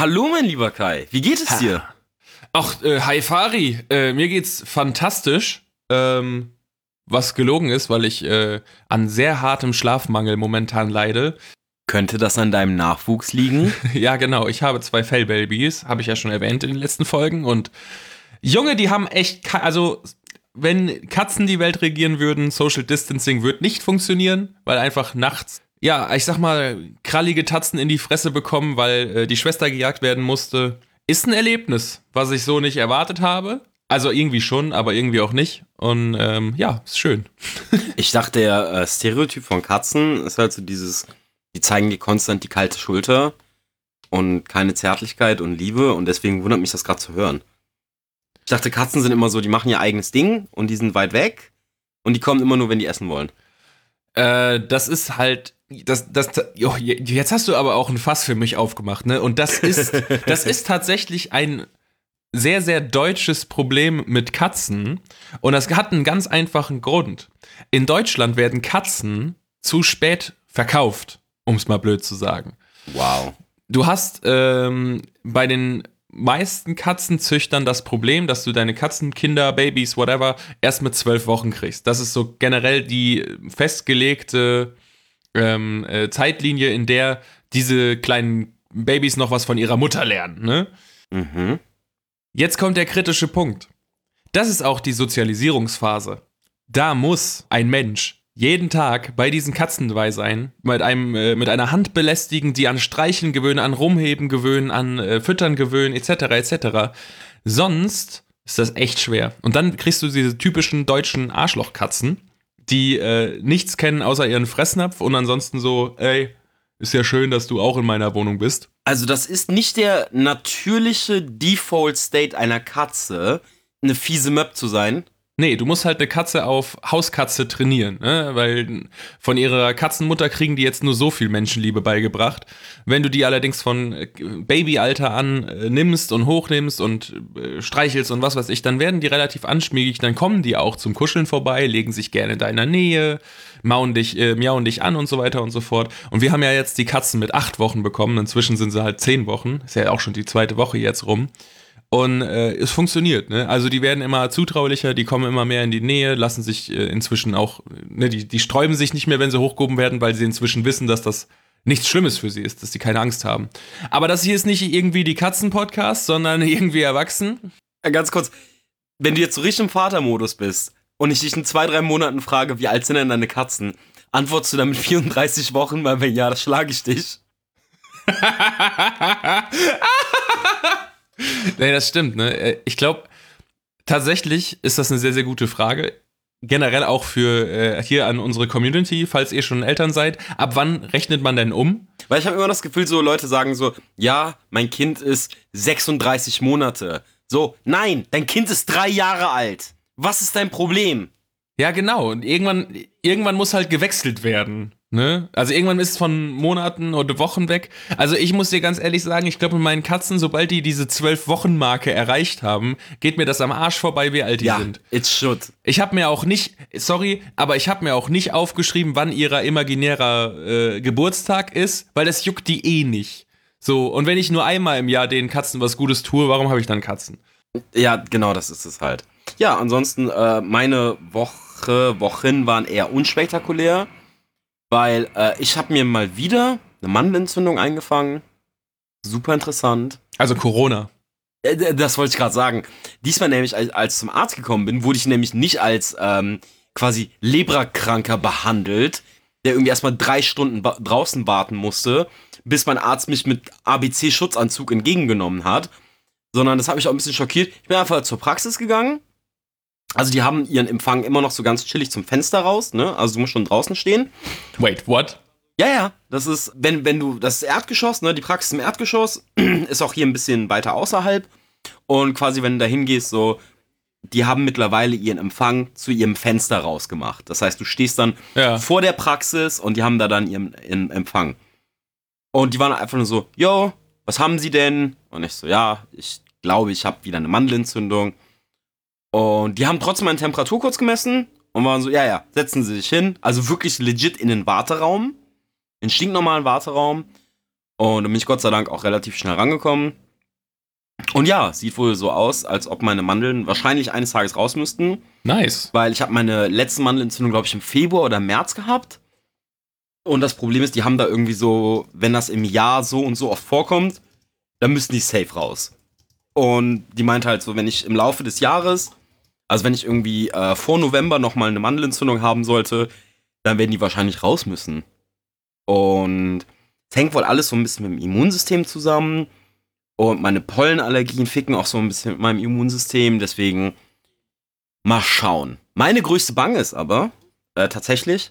Hallo, mein lieber Kai. Wie geht es dir? Ach, äh, hi Fari. Äh, mir geht's fantastisch. Ähm, was gelogen ist, weil ich äh, an sehr hartem Schlafmangel momentan leide. Könnte das an deinem Nachwuchs liegen? ja, genau. Ich habe zwei Fellbabys, habe ich ja schon erwähnt in den letzten Folgen. Und Junge, die haben echt, also wenn Katzen die Welt regieren würden, Social Distancing wird nicht funktionieren, weil einfach nachts, ja, ich sag mal, krallige Tatzen in die Fresse bekommen, weil äh, die Schwester gejagt werden musste. Ist ein Erlebnis, was ich so nicht erwartet habe. Also irgendwie schon, aber irgendwie auch nicht. Und ähm, ja, ist schön. ich dachte, der äh, Stereotyp von Katzen ist halt so dieses, die zeigen dir konstant die kalte Schulter und keine Zärtlichkeit und Liebe und deswegen wundert mich das gerade zu hören. Ich dachte, Katzen sind immer so, die machen ihr eigenes Ding und die sind weit weg und die kommen immer nur, wenn die essen wollen. Äh, das ist halt, das, das, jo, jetzt hast du aber auch ein Fass für mich aufgemacht, ne? Und das ist, das ist tatsächlich ein sehr, sehr deutsches Problem mit Katzen. Und das hat einen ganz einfachen Grund. In Deutschland werden Katzen zu spät verkauft, um es mal blöd zu sagen. Wow. Du hast ähm, bei den meisten Katzenzüchtern das Problem, dass du deine Katzenkinder, Babys, whatever, erst mit zwölf Wochen kriegst. Das ist so generell die festgelegte ähm, äh, Zeitlinie, in der diese kleinen Babys noch was von ihrer Mutter lernen. Ne? Mhm. Jetzt kommt der kritische Punkt. Das ist auch die Sozialisierungsphase. Da muss ein Mensch jeden Tag bei diesen Katzen dabei sein, mit, einem, äh, mit einer Hand belästigen, die an Streicheln gewöhnen, an Rumheben gewöhnen, an äh, Füttern gewöhnen, etc., etc. Sonst ist das echt schwer. Und dann kriegst du diese typischen deutschen Arschlochkatzen, die äh, nichts kennen außer ihren Fressnapf und ansonsten so, ey, ist ja schön, dass du auch in meiner Wohnung bist. Also das ist nicht der natürliche Default State einer Katze, eine fiese Möb zu sein. Nee, du musst halt eine Katze auf Hauskatze trainieren, ne? weil von ihrer Katzenmutter kriegen die jetzt nur so viel Menschenliebe beigebracht. Wenn du die allerdings von äh, Babyalter an äh, nimmst und hochnimmst und äh, streichelst und was weiß ich, dann werden die relativ anschmiegig, dann kommen die auch zum Kuscheln vorbei, legen sich gerne in deiner Nähe, mauen dich, äh, miauen dich an und so weiter und so fort. Und wir haben ja jetzt die Katzen mit acht Wochen bekommen, inzwischen sind sie halt zehn Wochen, ist ja auch schon die zweite Woche jetzt rum. Und äh, es funktioniert, ne? Also die werden immer zutraulicher, die kommen immer mehr in die Nähe, lassen sich äh, inzwischen auch, ne, die, die sträuben sich nicht mehr, wenn sie hochgehoben werden, weil sie inzwischen wissen, dass das nichts Schlimmes für sie ist, dass sie keine Angst haben. Aber das hier ist nicht irgendwie die Katzen-Podcast, sondern irgendwie erwachsen. Ja, ganz kurz, wenn du jetzt so richtig im Vatermodus bist und ich dich in zwei, drei Monaten frage, wie alt sind denn deine Katzen, antwortest du dann mit 34 Wochen, weil wenn ja, das schlage ich dich. nee, das stimmt, ne? Äh, ich glaube, tatsächlich ist das eine sehr, sehr gute Frage. Generell auch für äh, hier an unsere Community, falls ihr schon Eltern seid. Ab wann rechnet man denn um? Weil ich habe immer das Gefühl, so Leute sagen so, ja, mein Kind ist 36 Monate. So, nein, dein Kind ist drei Jahre alt. Was ist dein Problem? Ja, genau. Und irgendwann, irgendwann muss halt gewechselt werden. Ne? Also irgendwann ist es von Monaten oder Wochen weg. Also ich muss dir ganz ehrlich sagen, ich glaube mit meinen Katzen, sobald die diese zwölf Wochen Marke erreicht haben, geht mir das am Arsch vorbei, wie alt die ja, sind. It should. Ich habe mir auch nicht, sorry, aber ich habe mir auch nicht aufgeschrieben, wann ihrer imaginärer äh, Geburtstag ist, weil das juckt die eh nicht. So und wenn ich nur einmal im Jahr den Katzen was Gutes tue, warum habe ich dann Katzen? Ja, genau, das ist es halt. Ja, ansonsten äh, meine Woche, Wochen waren eher unspektakulär. Weil äh, ich habe mir mal wieder eine Mandelentzündung eingefangen. Super interessant. Also Corona. Äh, das wollte ich gerade sagen. Diesmal nämlich, als, als zum Arzt gekommen bin, wurde ich nämlich nicht als ähm, quasi Lebrakranker behandelt, der irgendwie erstmal drei Stunden draußen warten musste, bis mein Arzt mich mit ABC-Schutzanzug entgegengenommen hat. Sondern das hat mich auch ein bisschen schockiert. Ich bin einfach zur Praxis gegangen. Also die haben ihren Empfang immer noch so ganz chillig zum Fenster raus, ne? Also du musst schon draußen stehen. Wait, what? Ja, ja, das ist, wenn, wenn du, das ist Erdgeschoss, ne? Die Praxis im Erdgeschoss ist auch hier ein bisschen weiter außerhalb. Und quasi, wenn du da hingehst, so, die haben mittlerweile ihren Empfang zu ihrem Fenster rausgemacht. Das heißt, du stehst dann ja. vor der Praxis und die haben da dann ihren, ihren Empfang. Und die waren einfach nur so, yo, was haben sie denn? Und ich so, ja, ich glaube, ich habe wieder eine Mandelentzündung. Und die haben trotzdem meine Temperatur kurz gemessen und waren so, ja, ja, setzen Sie sich hin. Also wirklich legit in den Warteraum, in den stinknormalen Warteraum. Und da bin ich Gott sei Dank auch relativ schnell rangekommen. Und ja, sieht wohl so aus, als ob meine Mandeln wahrscheinlich eines Tages raus müssten. Nice. Weil ich habe meine letzte Mandelentzündung, glaube ich, im Februar oder März gehabt. Und das Problem ist, die haben da irgendwie so, wenn das im Jahr so und so oft vorkommt, dann müssen die safe raus. Und die meinte halt so, wenn ich im Laufe des Jahres, also wenn ich irgendwie äh, vor November nochmal eine Mandelentzündung haben sollte, dann werden die wahrscheinlich raus müssen. Und es hängt wohl alles so ein bisschen mit dem Immunsystem zusammen. Und meine Pollenallergien ficken auch so ein bisschen mit meinem Immunsystem. Deswegen mal schauen. Meine größte Bange ist aber äh, tatsächlich,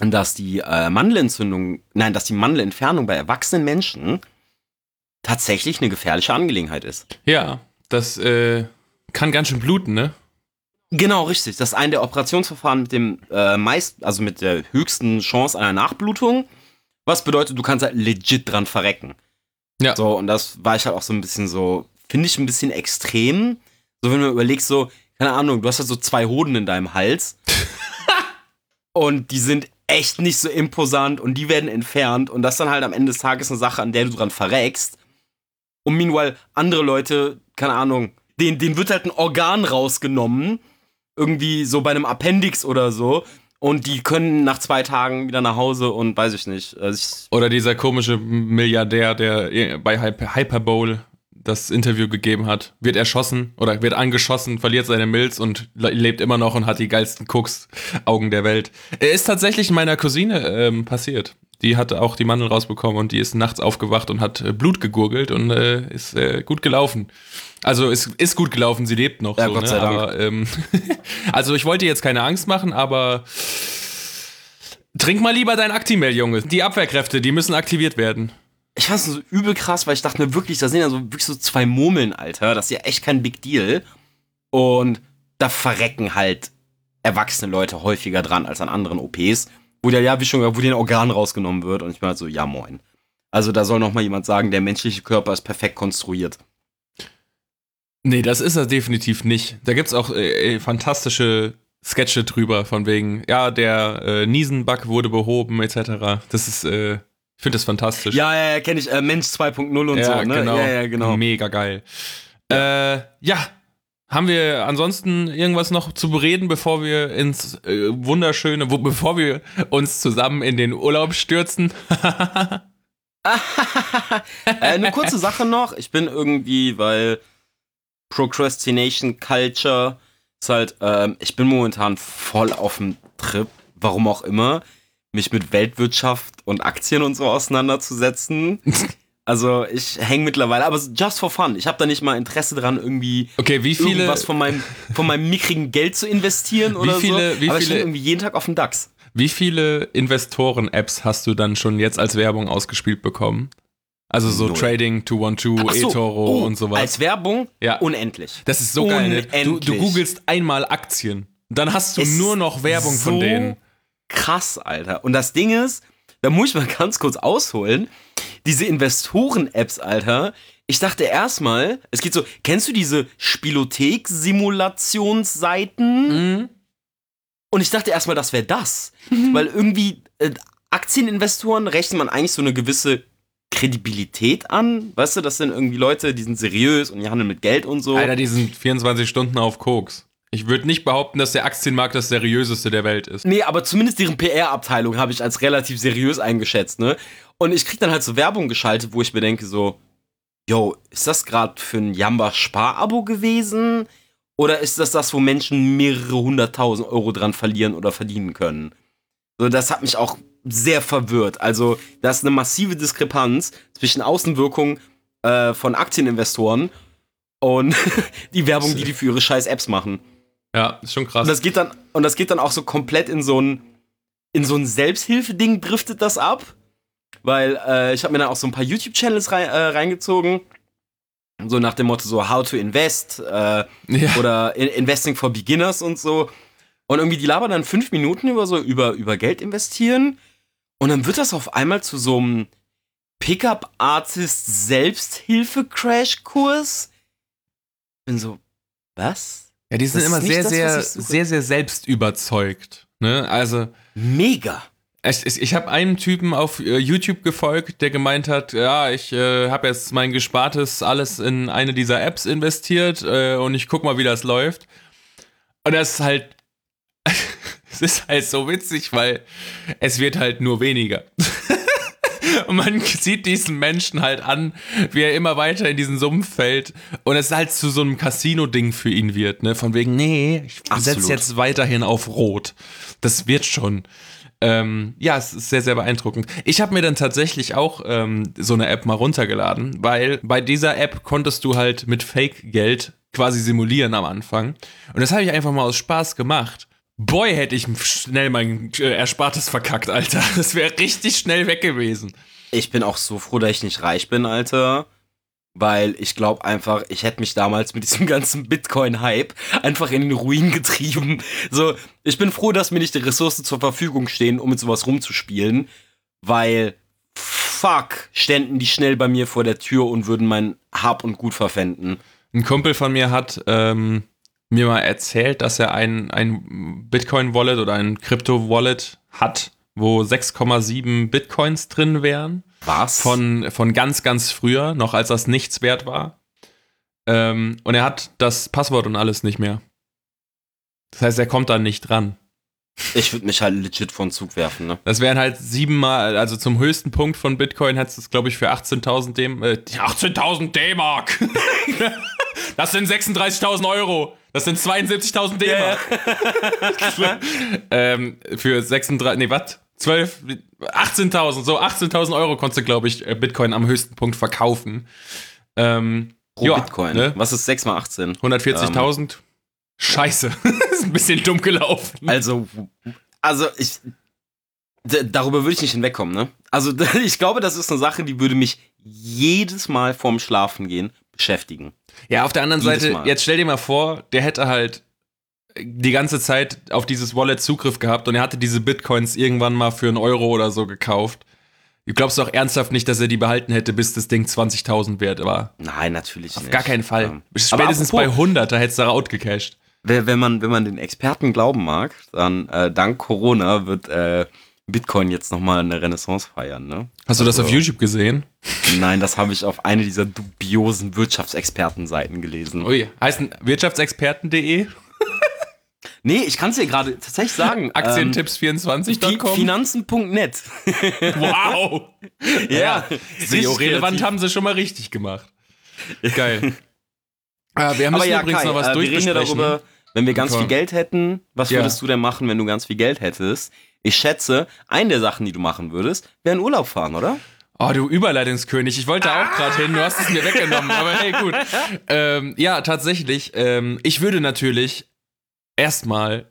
dass die äh, Mandelentzündung, nein, dass die Mandelentfernung bei erwachsenen Menschen tatsächlich eine gefährliche Angelegenheit ist. Ja, das äh, kann ganz schön bluten, ne? Genau, richtig. Das ist ein der Operationsverfahren mit dem äh, meist, also mit der höchsten Chance einer Nachblutung. Was bedeutet, du kannst halt legit dran verrecken. Ja. So, und das war ich halt auch so ein bisschen so, finde ich ein bisschen extrem. So, wenn du überlegst, so, keine Ahnung, du hast halt so zwei Hoden in deinem Hals. und die sind echt nicht so imposant und die werden entfernt. Und das ist dann halt am Ende des Tages eine Sache, an der du dran verreckst. Und meanwhile, andere Leute, keine Ahnung, denen, denen wird halt ein Organ rausgenommen. Irgendwie so bei einem Appendix oder so. Und die können nach zwei Tagen wieder nach Hause und weiß ich nicht. Also ich, Oder dieser komische Milliardär, der bei Hyper Hyperbowl das Interview gegeben hat, wird erschossen oder wird angeschossen, verliert seine Milz und le- lebt immer noch und hat die geilsten Cooks-Augen der Welt. Er ist tatsächlich meiner Cousine ähm, passiert. Die hat auch die Mandel rausbekommen und die ist nachts aufgewacht und hat äh, Blut gegurgelt und äh, ist äh, gut gelaufen. Also ist, ist gut gelaufen, sie lebt noch. Ja, so, Gott ne? sei Dank. Aber, ähm, also ich wollte jetzt keine Angst machen, aber trink mal lieber dein Actimel, Junge. Die Abwehrkräfte, die müssen aktiviert werden. ich fand es so übel krass, weil ich dachte mir wirklich, da sind ja so wirklich so zwei Murmeln, Alter. Das ist ja echt kein Big Deal. Und da verrecken halt erwachsene Leute häufiger dran als an anderen OPs, wo der ja, wie schon gesagt, wo dir ein Organ rausgenommen wird. Und ich bin halt so, ja moin. Also da soll noch mal jemand sagen, der menschliche Körper ist perfekt konstruiert. Nee, das ist er definitiv nicht. Da gibt's auch äh, äh, fantastische Sketche drüber, von wegen, ja, der äh, Niesenbug wurde behoben, etc. Das ist, äh, ich finde das fantastisch. Ja, ja, ja, kenne ich. Äh, Mensch 2.0 und ja, so, ne? genau. Ja, ja, genau. Mega geil. Äh, ja. Haben wir ansonsten irgendwas noch zu bereden, bevor wir ins äh, wunderschöne, wo, bevor wir uns zusammen in den Urlaub stürzen? äh, eine kurze Sache noch. Ich bin irgendwie, weil Procrastination Culture ist halt, ähm, ich bin momentan voll auf dem Trip, warum auch immer, mich mit Weltwirtschaft und Aktien und so auseinanderzusetzen. Also ich hänge mittlerweile, aber just for fun. Ich habe da nicht mal Interesse dran, irgendwie Okay, wie viele, irgendwas von meinem, von meinem mickrigen Geld zu investieren oder viele- so. wie aber ich viele- bin irgendwie jeden Tag auf dem DAX. wie viele Investoren-Apps hast du dann schon jetzt als Werbung ausgespielt bekommen? Also so Null. Trading 212, Ach so, eToro oh, und sowas. Als Werbung Ja. unendlich. Das ist so geil. Ne? Du, du Unendlich. googelst einmal Aktien. Dann hast du Es nur noch Werbung so von denen. Krass, Alter. Und das Ding ist, da muss ich mal ganz kurz ausholen. Diese Investoren-Apps, Alter. Ich dachte erstmal, es geht so, kennst du diese Spielothek-Simulationsseiten? Mhm. Und ich dachte erstmal, das wäre das. Weil irgendwie äh, Aktieninvestoren rechnet man eigentlich so eine gewisse Kredibilität an. Weißt du, das sind irgendwie Leute, die sind seriös und die handeln mit Geld und so. Alter, die sind 24 Stunden auf Koks. Ich würde nicht behaupten, dass der Aktienmarkt das seriöseste der Welt ist. Nee, aber zumindest deren PR-Abteilung habe ich als relativ seriös eingeschätzt, ne? Und ich krieg dann halt so Werbung geschaltet, wo ich mir denke so, yo, ist das gerade für ein Jamba-Spar-Abo gewesen? Oder ist das das, wo Menschen mehrere hunderttausend Euro dran verlieren oder verdienen können? So, das hat mich auch sehr verwirrt. Also, da ist eine massive Diskrepanz zwischen Außenwirkung äh, von Aktieninvestoren und die Werbung, die die für ihre scheiß Apps machen. Ja, ist schon krass. Und das geht dann, und das geht dann auch so komplett in so ein, in so ein Selbsthilfeding driftet das ab. Weil äh, ich habe mir dann auch so ein paar YouTube-Channels rein, äh, reingezogen. So nach dem Motto so How to Invest äh, ja. oder in Investing for Beginners und so. Und irgendwie die labern dann fünf Minuten über so über, über Geld investieren. Und dann wird das auf einmal zu so einem Pickup-Artist Selbsthilfe-Crash-Kurs. Bin so, was? Ja, die sind das immer sehr, das, sehr, sehr, sehr selbst überzeugt. Ne? Also, Mega. Ich, ich, ich habe einem Typen auf äh, YouTube gefolgt, der gemeint hat, ja, ich äh, habe jetzt mein Gespartes alles in eine dieser Apps investiert äh, und ich guck mal, wie das läuft. Und das ist halt, es ist halt so witzig, weil es wird halt nur weniger. Und man sieht diesen Menschen halt an, wie er immer weiter in diesen Sumpf fällt. Und es halt zu so einem Casino-Ding für ihn wird, ne? Von wegen, nee, ich setze jetzt weiterhin auf Rot. Das wird schon. Ähm, ja, es ist sehr, sehr beeindruckend. Ich habe mir dann tatsächlich auch ähm, so eine App mal runtergeladen, weil bei dieser App konntest du halt mit Fake-Geld quasi simulieren am Anfang. Und das habe ich einfach mal aus Spaß gemacht. Boy, hätte ich schnell mein äh, Erspartes verkackt, Alter. Das wäre richtig schnell weg gewesen. Ich bin auch so froh, dass ich nicht reich bin, Alter. Weil ich glaube einfach, ich hätte mich damals mit diesem ganzen Bitcoin-Hype einfach in den Ruin getrieben. So, ich bin froh, dass mir nicht die Ressourcen zur Verfügung stehen, um mit sowas rumzuspielen. Weil, fuck, ständen die schnell bei mir vor der Tür und würden mein Hab und Gut verpfänden. Ein Kumpel von mir hat ähm, mir mal erzählt, dass er ein, ein Bitcoin-Wallet oder ein Crypto-Wallet hat, wo 6,7 Bitcoins drin wären. Was? Von, von ganz, ganz früher, noch als das nichts wert war. Ähm, und er hat das Passwort und alles nicht mehr. Das heißt, er kommt da nicht dran. Ich würde mich halt legit von Zug werfen, ne? Das wären halt siebenmal, also zum höchsten Punkt von Bitcoin hättest du es, glaube ich, für 18.000 D-Mark. Äh, 18.000 D-Mark! das sind 36.000 Euro. Das sind 72.000 D-Mark. Yeah. ähm, für 36, nee, was? 12, 18.000, so 18.000 Euro konntest du, glaube ich, äh, Bitcoin am höchsten Punkt verkaufen. Ähm, Pro ja, Bitcoin. Ne? Was ist 6 mal 18? 140.000. Ähm. Scheiße. ist ein bisschen dumm gelaufen. Also, also ich. Darüber würde ich nicht hinwegkommen, ne? Also, ich glaube, das ist eine Sache, die würde mich jedes Mal vorm Schlafen gehen beschäftigen. Ja, auf der anderen jedes Seite, mal. jetzt stell dir mal vor, der hätte halt die ganze Zeit auf dieses Wallet Zugriff gehabt und er hatte diese Bitcoins irgendwann mal für einen Euro oder so gekauft. Du glaubst doch ernsthaft nicht, dass er die behalten hätte, bis das Ding 20.000 wert war? Nein, natürlich Auf nicht. gar keinen Fall. Ja. Spätestens bei 100, da hättest du outgecashed. Wenn man, wenn man den Experten glauben mag, dann äh, dank Corona wird äh, Bitcoin jetzt nochmal eine Renaissance feiern, ne? Hast du also, das auf YouTube gesehen? Nein, das habe ich auf eine dieser dubiosen Wirtschaftsexpertenseiten gelesen. Ui, heißen wirtschaftsexperten.de? Nee, ich kann es dir gerade tatsächlich sagen. Aktientipps24.com. Finanzen.net. wow. ja. SEO-relevant haben sie schon mal richtig gemacht. Geil. Ah, wir müssen ja, übrigens Kai, noch was äh, Wir reden ja darüber, wenn wir ganz okay. viel Geld hätten, was ja. würdest du denn machen, wenn du ganz viel Geld hättest? Ich schätze, eine der Sachen, die du machen würdest, wäre in Urlaub fahren, oder? Oh, du Überleitungskönig. Ich wollte auch gerade hin, du hast es mir weggenommen, aber hey, gut. Ähm, ja, tatsächlich. Ähm, ich würde natürlich erstmal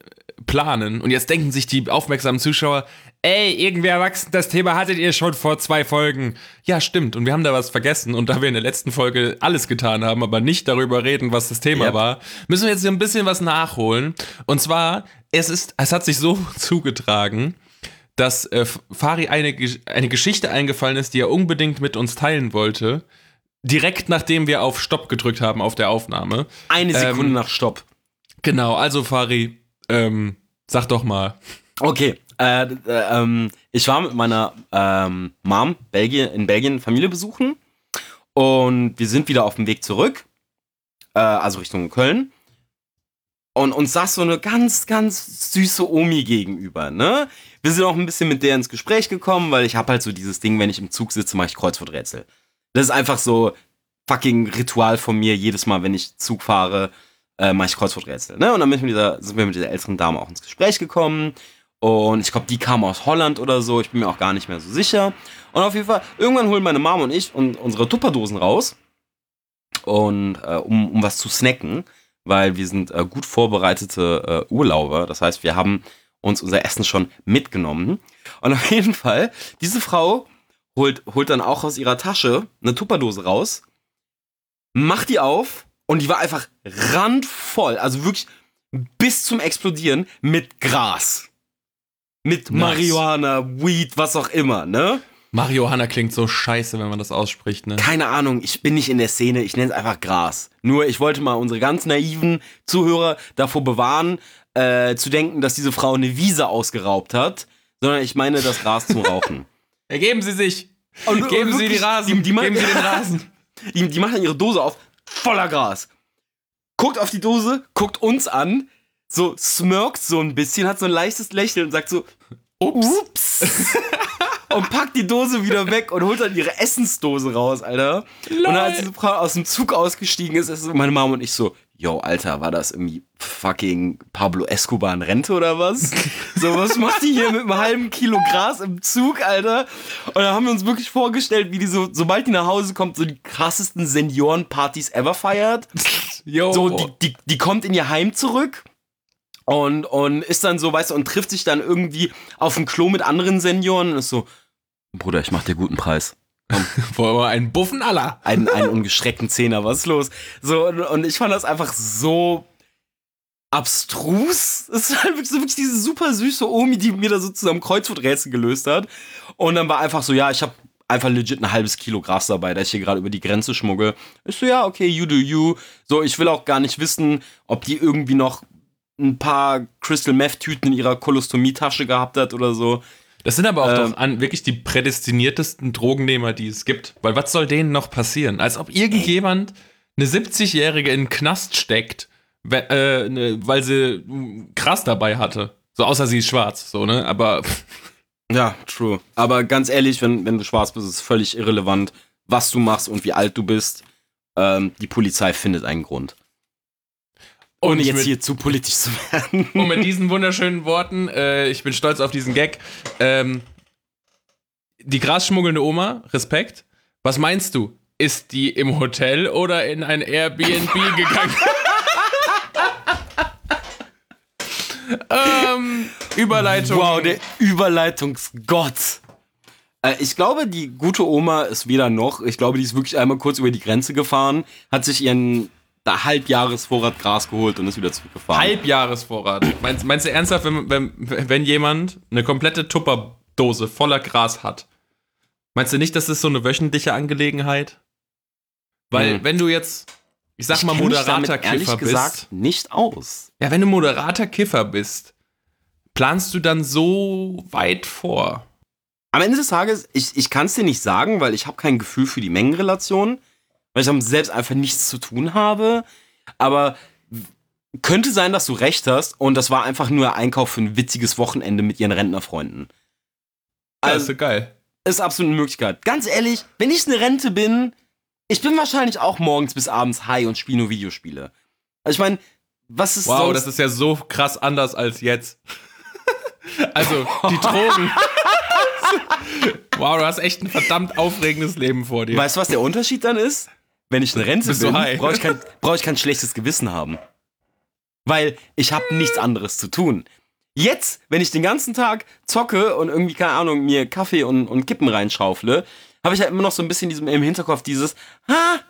planen und jetzt denken sich die aufmerksamen Zuschauer, ey, irgendwie erwachsen, das Thema hattet ihr schon vor zwei Folgen. Ja, stimmt. Und wir haben da was vergessen. Und da wir in der letzten Folge alles getan haben, aber nicht darüber reden, was das Thema yep. war, müssen wir jetzt hier ein bisschen was nachholen. Und zwar, es ist, es hat sich so zugetragen, dass äh, Fari eine, eine Geschichte eingefallen ist, die er unbedingt mit uns teilen wollte. Direkt nachdem wir auf Stopp gedrückt haben auf der Aufnahme. Eine Sekunde ähm, nach Stopp. Genau, also Fari, ähm, sag doch mal. Okay, äh, äh, ähm, ich war mit meiner ähm, Mom Belgien, in Belgien Familie besuchen und wir sind wieder auf dem Weg zurück, äh, also Richtung Köln. Und uns saß so eine ganz, ganz süße Omi gegenüber, ne? Wir sind auch ein bisschen mit der ins Gespräch gekommen, weil ich habe halt so dieses Ding, wenn ich im Zug sitze, mache ich Kreuzworträtsel. Das ist einfach so fucking Ritual von mir, jedes Mal, wenn ich Zug fahre, äh, mache ich Kreuzworträtsel. Ne? Und dann mit dieser, sind wir mit dieser älteren Dame auch ins Gespräch gekommen. Und ich glaube, die kam aus Holland oder so. Ich bin mir auch gar nicht mehr so sicher. Und auf jeden Fall, irgendwann holen meine Mom und ich und unsere Tupperdosen raus. Und äh, um, um was zu snacken, weil wir sind äh, gut vorbereitete äh, Urlauber. Das heißt, wir haben uns unser Essen schon mitgenommen. Und auf jeden Fall, diese Frau holt, holt dann auch aus ihrer Tasche eine Tupperdose raus, macht die auf und die war einfach randvoll, also wirklich bis zum Explodieren mit Gras. Mit nice. Marihuana, Weed, was auch immer, ne? Marihuana klingt so scheiße, wenn man das ausspricht, ne? Keine Ahnung, ich bin nicht in der Szene, ich nenne es einfach Gras. Nur ich wollte mal unsere ganz naiven Zuhörer davor bewahren, äh, zu denken, dass diese Frau eine Wiese ausgeraubt hat, sondern ich meine das Gras zum Rauchen. Ergeben Sie sich. Und, Geben und Sie die Rasen. Die, die, Geben Sie den Rasen. die, die machen dann ihre Dose auf, voller Gras. Guckt auf die Dose, guckt uns an, so smirkt so ein bisschen, hat so ein leichtes Lächeln und sagt so, Ups. ups. und packt die Dose wieder weg und holt dann ihre Essensdose raus, Alter. Und dann, als diese Frau aus dem Zug ausgestiegen ist, ist meine Mama und ich so, yo, Alter, war das irgendwie fucking Pablo Escobar in Rente oder was? so, was macht die hier mit einem halben Kilo Gras im Zug, Alter? Und dann haben wir uns wirklich vorgestellt, wie die so, sobald die nach Hause kommt, so die krassesten Seniorenpartys ever feiert. Yo. So, die, die, die kommt in ihr Heim zurück und, und ist dann so, weißt du, und trifft sich dann irgendwie auf dem Klo mit anderen Senioren und ist so, Bruder, ich mach dir guten Preis. Vor ein Buffen aller. Einen, einen ungeschreckten Zehner, was ist los? So, und, und ich fand das einfach so abstrus. Es ist halt wirklich, so wirklich diese super süße Omi, die mir da so zusammen Kreuzworträtsel gelöst hat. Und dann war einfach so, ja, ich habe einfach legit ein halbes Kilo Gras dabei, da ich hier gerade über die Grenze schmuggle. Ich so, ja, okay, you do you. So, ich will auch gar nicht wissen, ob die irgendwie noch ein paar Crystal Meth Tüten in ihrer Kolostomietasche gehabt hat oder so. Das sind aber auch Ähm. doch an, wirklich die prädestiniertesten Drogennehmer, die es gibt. Weil was soll denen noch passieren? Als ob irgendjemand eine 70-Jährige in den Knast steckt, äh, ne, weil sie krass dabei hatte. So außer sie ist schwarz, so, ne? Aber Ja, true. Aber ganz ehrlich, wenn, wenn du schwarz bist, ist es völlig irrelevant, was du machst und wie alt du bist. Ähm, die Polizei findet einen Grund. Ohne jetzt mit, hier zu politisch zu werden. und mit diesen wunderschönen Worten, äh, ich bin stolz auf diesen Gag. Ähm, die grasschmuggelnde Oma, Respekt. Was meinst du? Ist die im Hotel oder in ein Airbnb gegangen? ähm, Überleitung. Wow, der Überleitungsgott. Äh, ich glaube, die gute Oma ist weder noch. Ich glaube, die ist wirklich einmal kurz über die Grenze gefahren, hat sich ihren da Halbjahresvorrat Gras geholt und ist wieder zurückgefahren. Halbjahresvorrat. Meinst, meinst du ernsthaft, wenn, wenn, wenn jemand eine komplette Tupperdose voller Gras hat? Meinst du nicht, das ist so eine wöchentliche Angelegenheit? Weil, Hm. wenn du jetzt, ich sag mal, kenn mich moderater Kiffer gesagt bist. nicht aus. Ja, wenn du moderater Kiffer bist, planst du dann so weit vor? Am Ende des Tages, ich, ich kann es dir nicht sagen, weil ich habe kein Gefühl für die Mengenrelation, weil ich damit selbst einfach nichts zu tun habe. Aber könnte sein, dass du recht hast und das war einfach nur Einkauf für ein witziges Wochenende mit ihren Rentnerfreunden. Also, Also, geil. ist absolut eine Möglichkeit. Ganz ehrlich, wenn ich eine Rente bin, ich bin wahrscheinlich auch morgens bis abends high und spiele nur Videospiele. Also ich meine, was ist Wow, sonst? das ist ja so krass anders als jetzt. also, die Drogen. wow, du hast echt ein verdammt aufregendes Leben vor dir. Weißt du, was der Unterschied dann ist? Wenn ich eine Rente bin, brauche ich, kein, brauch ich kein schlechtes Gewissen haben. Weil ich habe nichts anderes zu tun. Jetzt, wenn ich den ganzen Tag zocke und irgendwie, keine Ahnung, mir Kaffee und, und Kippen reinschaufle, habe ich halt immer noch so ein bisschen diesem, im Hinterkopf dieses, ha,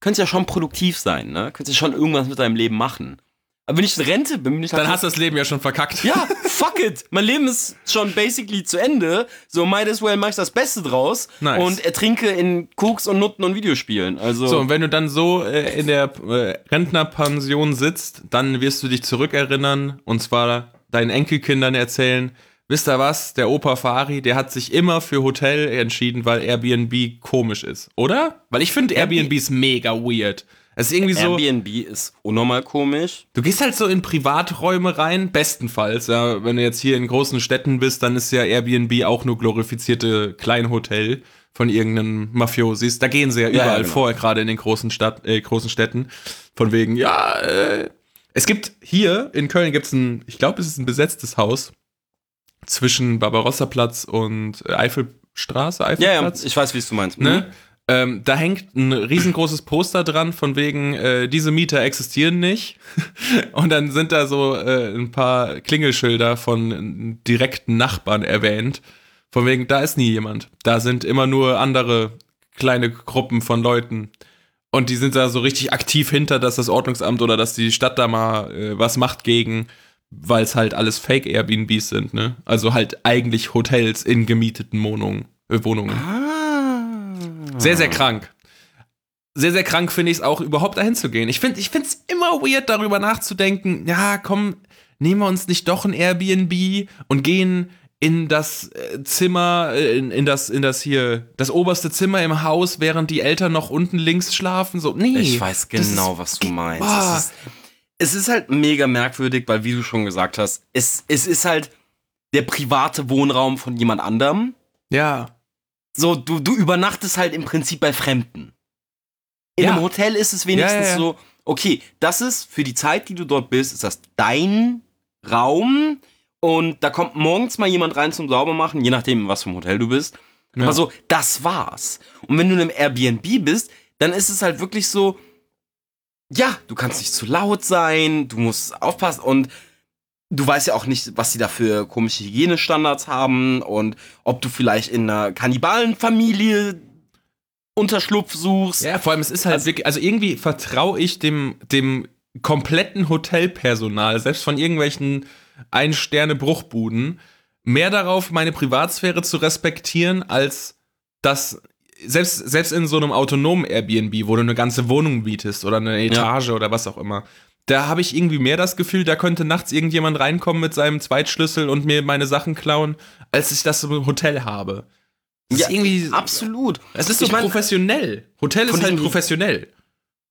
könnte ja schon produktiv sein, ne? Könntest ja schon irgendwas mit deinem Leben machen. Aber wenn ich in Rente bin, bin ich halt Dann hast du das Leben ja schon verkackt. ja, fuck it. Mein Leben ist schon basically zu Ende. So, might as well mach ich das Beste draus. Nice. Und ertrinke in Koks und Nutten und Videospielen. Also, So, und wenn du dann so äh, in der äh, Rentnerpension sitzt, dann wirst du dich zurückerinnern und zwar deinen Enkelkindern erzählen, wisst ihr was, der Opa Fari, der hat sich immer für Hotel entschieden, weil Airbnb komisch ist, oder? Weil ich finde Airbnb ist mega weird. Es ist irgendwie so, Airbnb ist unnormal komisch. du gehst halt so in Privaträume rein, bestenfalls, ja, wenn du jetzt hier in großen Städten bist, dann ist ja Airbnb auch nur glorifizierte Kleinhotel von irgendeinem Mafiosis. Da gehen sie ja ja, überall genau. vor, gerade in den großen, Stadt, äh, großen Städten. Von wegen, ja, äh, es gibt hier in Köln gibt es ein, ich glaube, es ist ein besetztes Haus zwischen Barbarossa-Platz und äh, Eifelstraße, Ja, ja, Eifelplatz. ich weiß, wie es du meinst. Ne? Ähm, da hängt ein riesengroßes Poster dran, von wegen, äh, diese Mieter existieren nicht. Und dann sind da so äh, ein paar Klingelschilder von direkten Nachbarn erwähnt. Von wegen, da ist nie jemand. Da sind immer nur andere kleine Gruppen von Leuten. Und die sind da so richtig aktiv hinter, dass das Ordnungsamt oder dass die Stadt da mal äh, was macht gegen, weil es halt alles Fake Airbnbs sind, ne? Also halt eigentlich Hotels in gemieteten Wohnungen. Äh, Wohnungen. Ah. Sehr, sehr krank. Sehr, sehr krank finde ich es auch, überhaupt dahin zu gehen. Ich finde es immer weird, darüber nachzudenken, ja, komm, nehmen wir uns nicht doch ein Airbnb und gehen in das äh, Zimmer, äh, in, in, das, in das hier, das oberste Zimmer im Haus, während die Eltern noch unten links schlafen. So, nee. Ich weiß genau, ist, was du meinst. Es, ist, es ist halt mega merkwürdig, weil, wie du schon gesagt hast, es, es ist halt der private Wohnraum von jemand anderem. Ja. So, du, du übernachtest halt im Prinzip bei Fremden. In Ja. einem Hotel ist es wenigstens Ja, ja, so, okay, das ist für die Zeit, die du dort bist, ist das dein Raum und da kommt morgens mal jemand rein zum Saubermachen, je nachdem, was für ein Hotel du bist. Aber so, das war's. Und wenn du in einem Airbnb bist, dann ist es halt wirklich so, ja, du kannst nicht zu laut sein, du musst aufpassen und du weißt ja auch nicht, was sie da für komische Hygienestandards haben und ob du vielleicht in einer Kannibalenfamilie Unterschlupf suchst. Ja, vor allem, es ist halt Also- wirklich, also irgendwie vertraue ich dem, dem kompletten Hotelpersonal, selbst von irgendwelchen Ein-Sterne-Bruchbuden, mehr darauf, meine Privatsphäre zu respektieren, als das, selbst, selbst in so einem autonomen Airbnb, wo du eine ganze Wohnung bietest oder eine Etage oder was auch immer. Da habe ich irgendwie mehr das Gefühl, da könnte nachts irgendjemand reinkommen mit seinem Zweitschlüssel und mir meine Sachen klauen, als ich das im Hotel habe. Das Ja, ist irgendwie Absolut. es ist so Ich mein- professionell. Hotel ist halt professionell.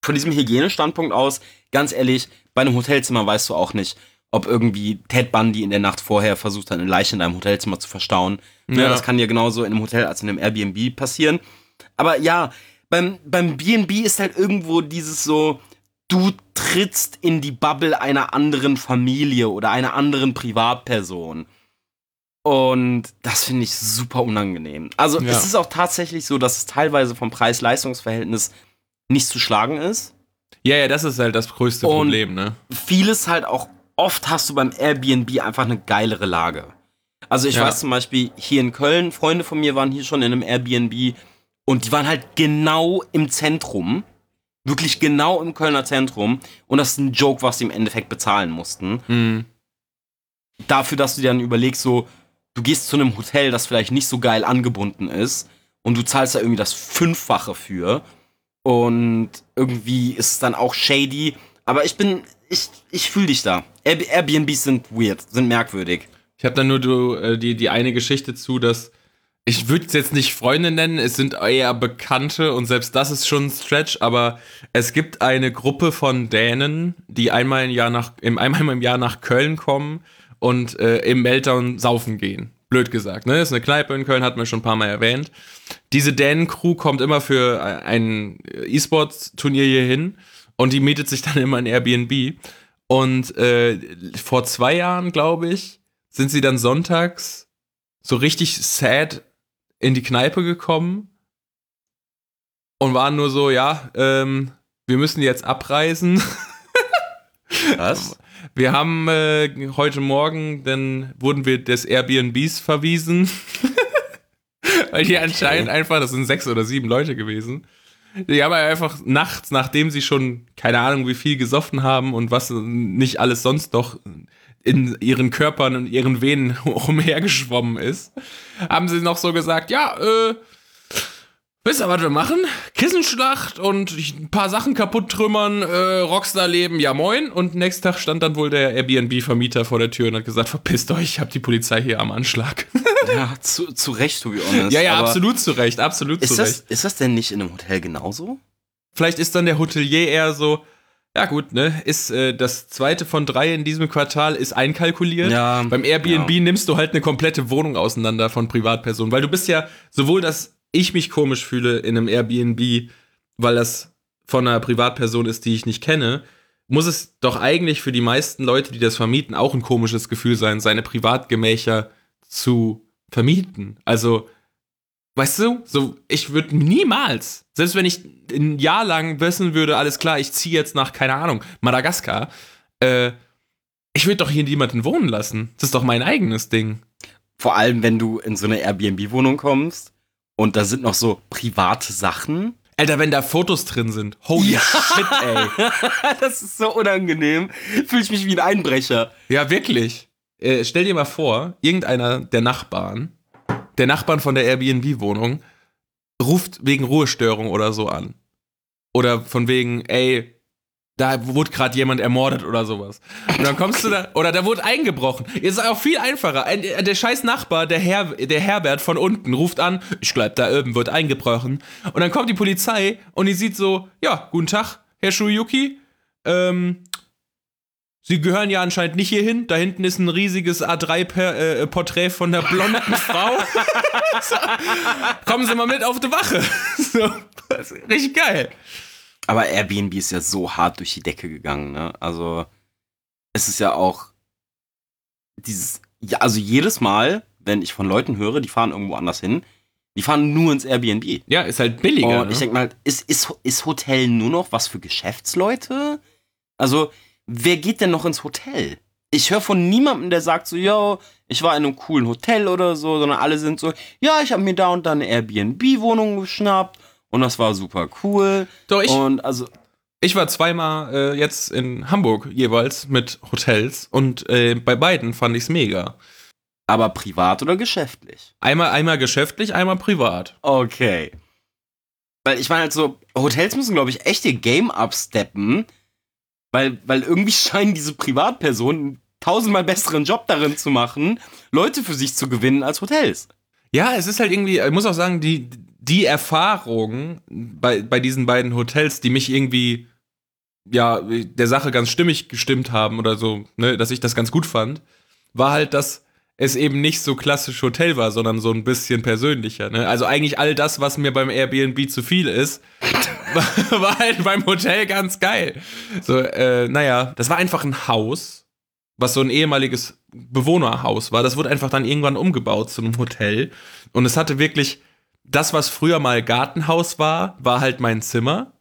Von diesem Hygienestandpunkt aus, ganz ehrlich, bei einem Hotelzimmer weißt du auch nicht, ob irgendwie Ted Bundy in der Nacht vorher versucht hat, eine Leiche in deinem Hotelzimmer zu verstauen. Ja. Ja. das kann ja genauso in einem Hotel als in einem Airbnb passieren. Aber ja, beim, beim B&B ist halt irgendwo dieses so, du trittst in die Bubble einer anderen Familie oder einer anderen Privatperson. Und das finde ich super unangenehm. Also Ja. es ist auch tatsächlich so, dass es teilweise vom Preis-Leistungs-Verhältnis nicht zu schlagen ist. Ja, ja, das ist halt das größte Und- Problem, ne? Vieles halt auch, oft hast du beim Airbnb einfach eine geilere Lage. Also ich Ja. weiß zum Beispiel, hier in Köln, Freunde von mir waren hier schon in einem Airbnb und die waren halt genau im Zentrum. Wirklich genau im Kölner Zentrum. Und das ist ein Joke, was sie im Endeffekt bezahlen mussten. Hm. Dafür, dass du dir dann überlegst, so, du gehst zu einem Hotel, das vielleicht nicht so geil angebunden ist und du zahlst da irgendwie das Fünffache für. Und irgendwie ist es dann auch shady. Aber ich bin, ich, ich fühle dich da. Air Airbnbs sind weird, sind merkwürdig. Ich habe da nur äh, die, die eine Geschichte zu, dass ich würde es jetzt nicht Freunde nennen, es sind eher Bekannte und selbst das ist schon ein Stretch, aber es gibt eine Gruppe von Dänen, die einmal im Jahr nach, im, einmal im Jahr nach Köln kommen und äh, im Meltdown saufen gehen. Blöd gesagt, ne? Ist eine Kneipe in Köln, hat man schon ein paar Mal erwähnt. Diese Dänen-Crew kommt immer für ein E-Sports-Turnier hier hin und die mietet sich dann immer ein Airbnb. Und äh, vor zwei Jahren, glaube ich, sind sie dann sonntags so richtig sad in die Kneipe gekommen und waren nur so, ja, ähm, wir müssen jetzt abreisen. Was? Wir haben äh, heute Morgen, dann wurden wir des Airbnbs verwiesen. Weil die anscheinend einfach, das sind sechs oder sieben Leute gewesen. Die haben einfach nachts, nachdem sie schon keine Ahnung wie viel gesoffen haben und was nicht alles sonst noch in ihren Körpern und ihren Venen umhergeschwommen ist, haben sie noch so gesagt, ja, äh, wisst ihr, was wir machen? Kissenschlacht und ein paar Sachen kaputt trümmern, äh, Rockstar-Leben, ja moin. Und nächsten Tag stand dann wohl der Airbnb-Vermieter vor der Tür und hat gesagt, verpisst euch, ich hab die Polizei hier am Anschlag. Ja, zu, zu Recht, to be honest. ja, ja, aber absolut zu Recht, absolut zu Ist Recht. das, ist das denn nicht in einem Hotel genauso? Vielleicht ist dann der Hotelier eher so, ja gut, ne, ist äh, das zweite von drei in diesem Quartal ist einkalkuliert. Ja, Beim Airbnb ja. nimmst du halt eine komplette Wohnung auseinander von Privatpersonen, weil du bist ja sowohl, dass ich mich komisch fühle in einem Airbnb, weil das von einer Privatperson ist, die ich nicht kenne, muss es doch eigentlich für die meisten Leute, die das vermieten, auch ein komisches Gefühl sein, seine Privatgemächer zu vermieten. Also, weißt du, so, ich würde niemals, selbst wenn ich ein Jahr lang wissen würde, alles klar, ich ziehe jetzt nach, keine Ahnung, Madagaskar, äh, ich würde doch hier niemanden wohnen lassen. Das ist doch mein eigenes Ding. Vor allem, wenn du in so eine Airbnb-Wohnung kommst und da sind noch so private Sachen. Alter, wenn da Fotos drin sind. Holy Ja. shit, ey. das ist so unangenehm. Fühle ich mich wie ein Einbrecher. Ja, wirklich. Äh, stell dir mal vor, irgendeiner der Nachbarn, der Nachbarn von der Airbnb-Wohnung, ruft wegen Ruhestörung oder so an. Oder von wegen, ey, da wurde gerade jemand ermordet oder sowas. Und dann kommst du da, oder da wurde eingebrochen. Ist auch viel einfacher. Ein, der scheiß Nachbar, der, Herr, der Herbert von unten, ruft an, ich glaub, da oben wird eingebrochen. Und dann kommt die Polizei und die sieht so, ja, guten Tag, Herr Shuyuki. Ähm, Sie gehören ja anscheinend nicht hier hin. Da hinten ist ein riesiges A3-Porträt äh, von der blonden Frau. so, kommen Sie mal mit auf die Wache. so, richtig geil. Aber Airbnb ist ja so hart durch die Decke gegangen, ne? Also, es ist ja auch dieses, ja, also jedes Mal, wenn ich von Leuten höre, die fahren irgendwo anders hin, die fahren nur ins Airbnb. Ja, ist halt billiger. Und ne? ich denke mal, ist, ist, ist Hotel nur noch was für Geschäftsleute? Also, wer geht denn noch ins Hotel? Ich höre von niemandem, der sagt so, yo, ich war in einem coolen Hotel oder so, sondern alle sind so, ja, ich habe mir da und da eine Airbnb-Wohnung geschnappt und das war super cool. Doch, ich, und also ich war zweimal äh, jetzt in Hamburg jeweils mit Hotels und äh, bei beiden fand ich es mega. Aber privat oder geschäftlich? Einmal, einmal geschäftlich, einmal privat. Okay. Weil ich meine halt so, Hotels müssen, glaube ich, echt ihr Game absteppen, weil, weil irgendwie scheinen diese Privatpersonen tausendmal besseren Job darin zu machen, Leute für sich zu gewinnen als Hotels. Ja, es ist halt irgendwie, ich muss auch sagen, die, die Erfahrung bei, bei diesen beiden Hotels, die mich irgendwie, ja, der Sache ganz stimmig gestimmt haben oder so, ne, dass ich das ganz gut fand, war halt, dass es eben nicht so klassisch Hotel war, sondern so ein bisschen persönlicher. Ne? Also eigentlich all das, was mir beim Airbnb zu viel ist, war, war halt beim Hotel ganz geil. So, äh, naja, das war einfach ein Haus, was so ein ehemaliges Bewohnerhaus war. Das wurde einfach dann irgendwann umgebaut zu einem Hotel. Und es hatte wirklich das, was früher mal Gartenhaus war, war halt mein Zimmer.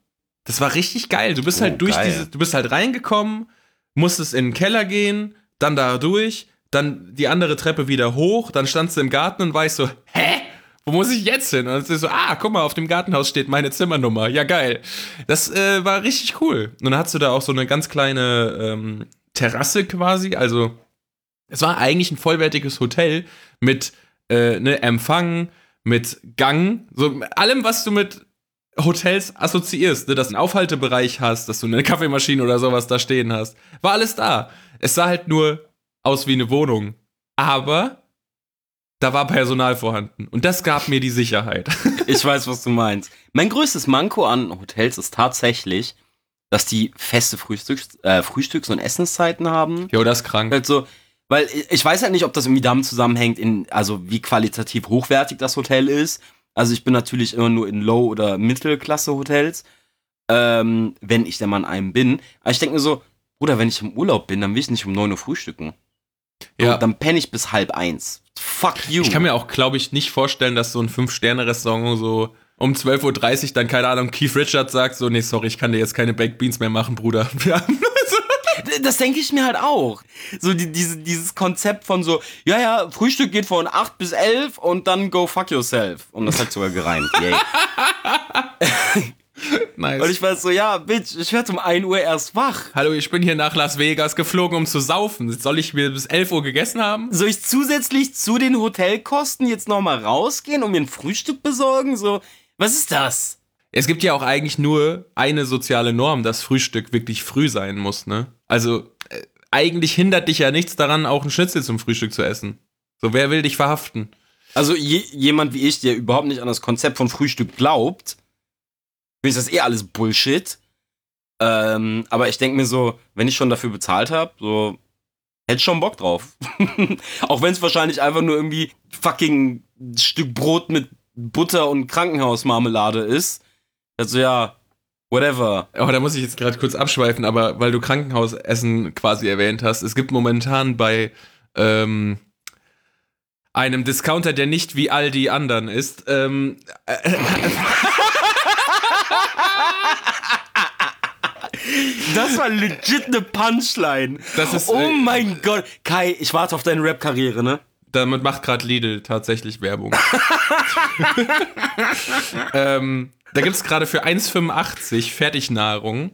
Das war richtig geil. Du bist oh, halt durch geil. diese, du bist halt reingekommen, musstest in den Keller gehen, dann da durch, dann die andere Treppe wieder hoch, dann standst du im Garten und weißt so, hä? Wo muss ich jetzt hin? Und es ist so, ah, guck mal, auf dem Gartenhaus steht meine Zimmernummer. Ja, geil. Das äh, war richtig cool. Und dann hast du da auch so eine ganz kleine ähm, Terrasse quasi. Also, es war eigentlich ein vollwertiges Hotel mit äh, ne, Empfang, mit Gang, so allem, was du mit Hotels assoziierst, ne, dass du einen Aufhaltebereich hast, dass du eine Kaffeemaschine oder sowas da stehen hast. War alles da. Es sah halt nur aus wie eine Wohnung. Aber da war Personal vorhanden. Und das gab mir die Sicherheit. ich weiß, was du meinst. Mein größtes Manko an Hotels ist tatsächlich, dass die feste Frühstücks-, äh, Frühstücks und Essenszeiten haben. Jo, das ist krank. Also, weil ich weiß halt nicht, ob das irgendwie damit zusammenhängt, in, also wie qualitativ hochwertig das Hotel ist. Also ich bin natürlich immer nur in Low- oder Mittelklasse-Hotels, ähm, wenn ich denn mal in einem bin. Aber ich denke mir so, Bruder, wenn ich im Urlaub bin, dann will ich nicht um 9 Uhr frühstücken. Ja. dann penne ich bis halb eins. Fuck you. Ich kann mir auch, glaube ich, nicht vorstellen, dass so ein Fünf-Sterne-Restaurant so um 12.30 Uhr dann, keine Ahnung, Keith Richards sagt so, nee, sorry, ich kann dir jetzt keine Baked Beans mehr machen, Bruder. das denke ich mir halt auch. So die, diese, dieses Konzept von so, ja, ja, Frühstück geht von 8 bis 11 und dann go fuck yourself. Und das hat sogar gereimt. Yay. Nice. Und ich war so, ja, Bitch, ich werde um 1 Uhr erst wach. Hallo, ich bin hier nach Las Vegas geflogen, um zu saufen. Soll ich mir bis 11 Uhr gegessen haben? Soll ich zusätzlich zu den Hotelkosten jetzt nochmal rausgehen und mir ein Frühstück besorgen? So, was ist das? Es gibt ja auch eigentlich nur eine soziale Norm, dass Frühstück wirklich früh sein muss, ne? Also, äh, eigentlich hindert dich ja nichts daran, auch ein Schnitzel zum Frühstück zu essen. So, wer will dich verhaften? Also, je, jemand wie ich, der überhaupt nicht an das Konzept von Frühstück glaubt, finde ich das eh alles Bullshit. Ähm, aber ich denke mir so, wenn ich schon dafür bezahlt habe, so hätte schon Bock drauf. Auch wenn es wahrscheinlich einfach nur irgendwie fucking Stück Brot mit Butter und Krankenhausmarmelade ist. Also ja, whatever. Oh, da muss ich jetzt gerade kurz abschweifen, aber weil du Krankenhausessen quasi erwähnt hast, es gibt momentan bei ähm, einem Discounter, der nicht wie all die anderen ist, ähm, äh, Das war legit eine Punchline. Das ist, oh äh, mein Gott. Kai, ich warte auf deine Rap-Karriere, ne? Damit macht gerade Lidl tatsächlich Werbung. ähm, da gibt es gerade für 1,85 Fertignahrung.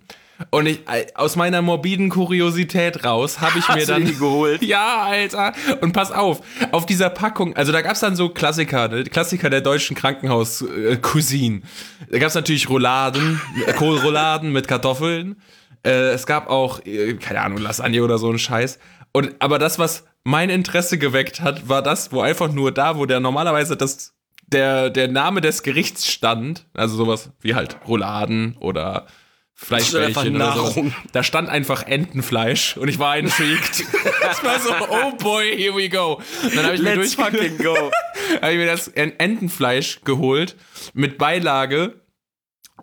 Und ich, äh, aus meiner morbiden Kuriosität raus habe ich mir Hast dann. Du die geholt? Ja, Alter. Und pass auf, auf dieser Packung, also da gab es dann so Klassiker, ne? Klassiker der deutschen Krankenhaus-Cuisine. da gab es natürlich Rouladen, Kohlrouladen mit Kartoffeln. Äh, es gab auch, äh, keine Ahnung, Lasagne oder so ein Scheiß. Und, aber das, was mein Interesse geweckt hat, war das, wo einfach nur da, wo der normalerweise das, der, der Name des Gerichts stand, also sowas wie halt Rouladen oder Fleischbällchen oder so. Da stand einfach Entenfleisch und ich war intrigued. ich war so, oh boy, here we go. Und dann habe ich, mir durch fucking go. ich mir das Entenfleisch geholt mit Beilage.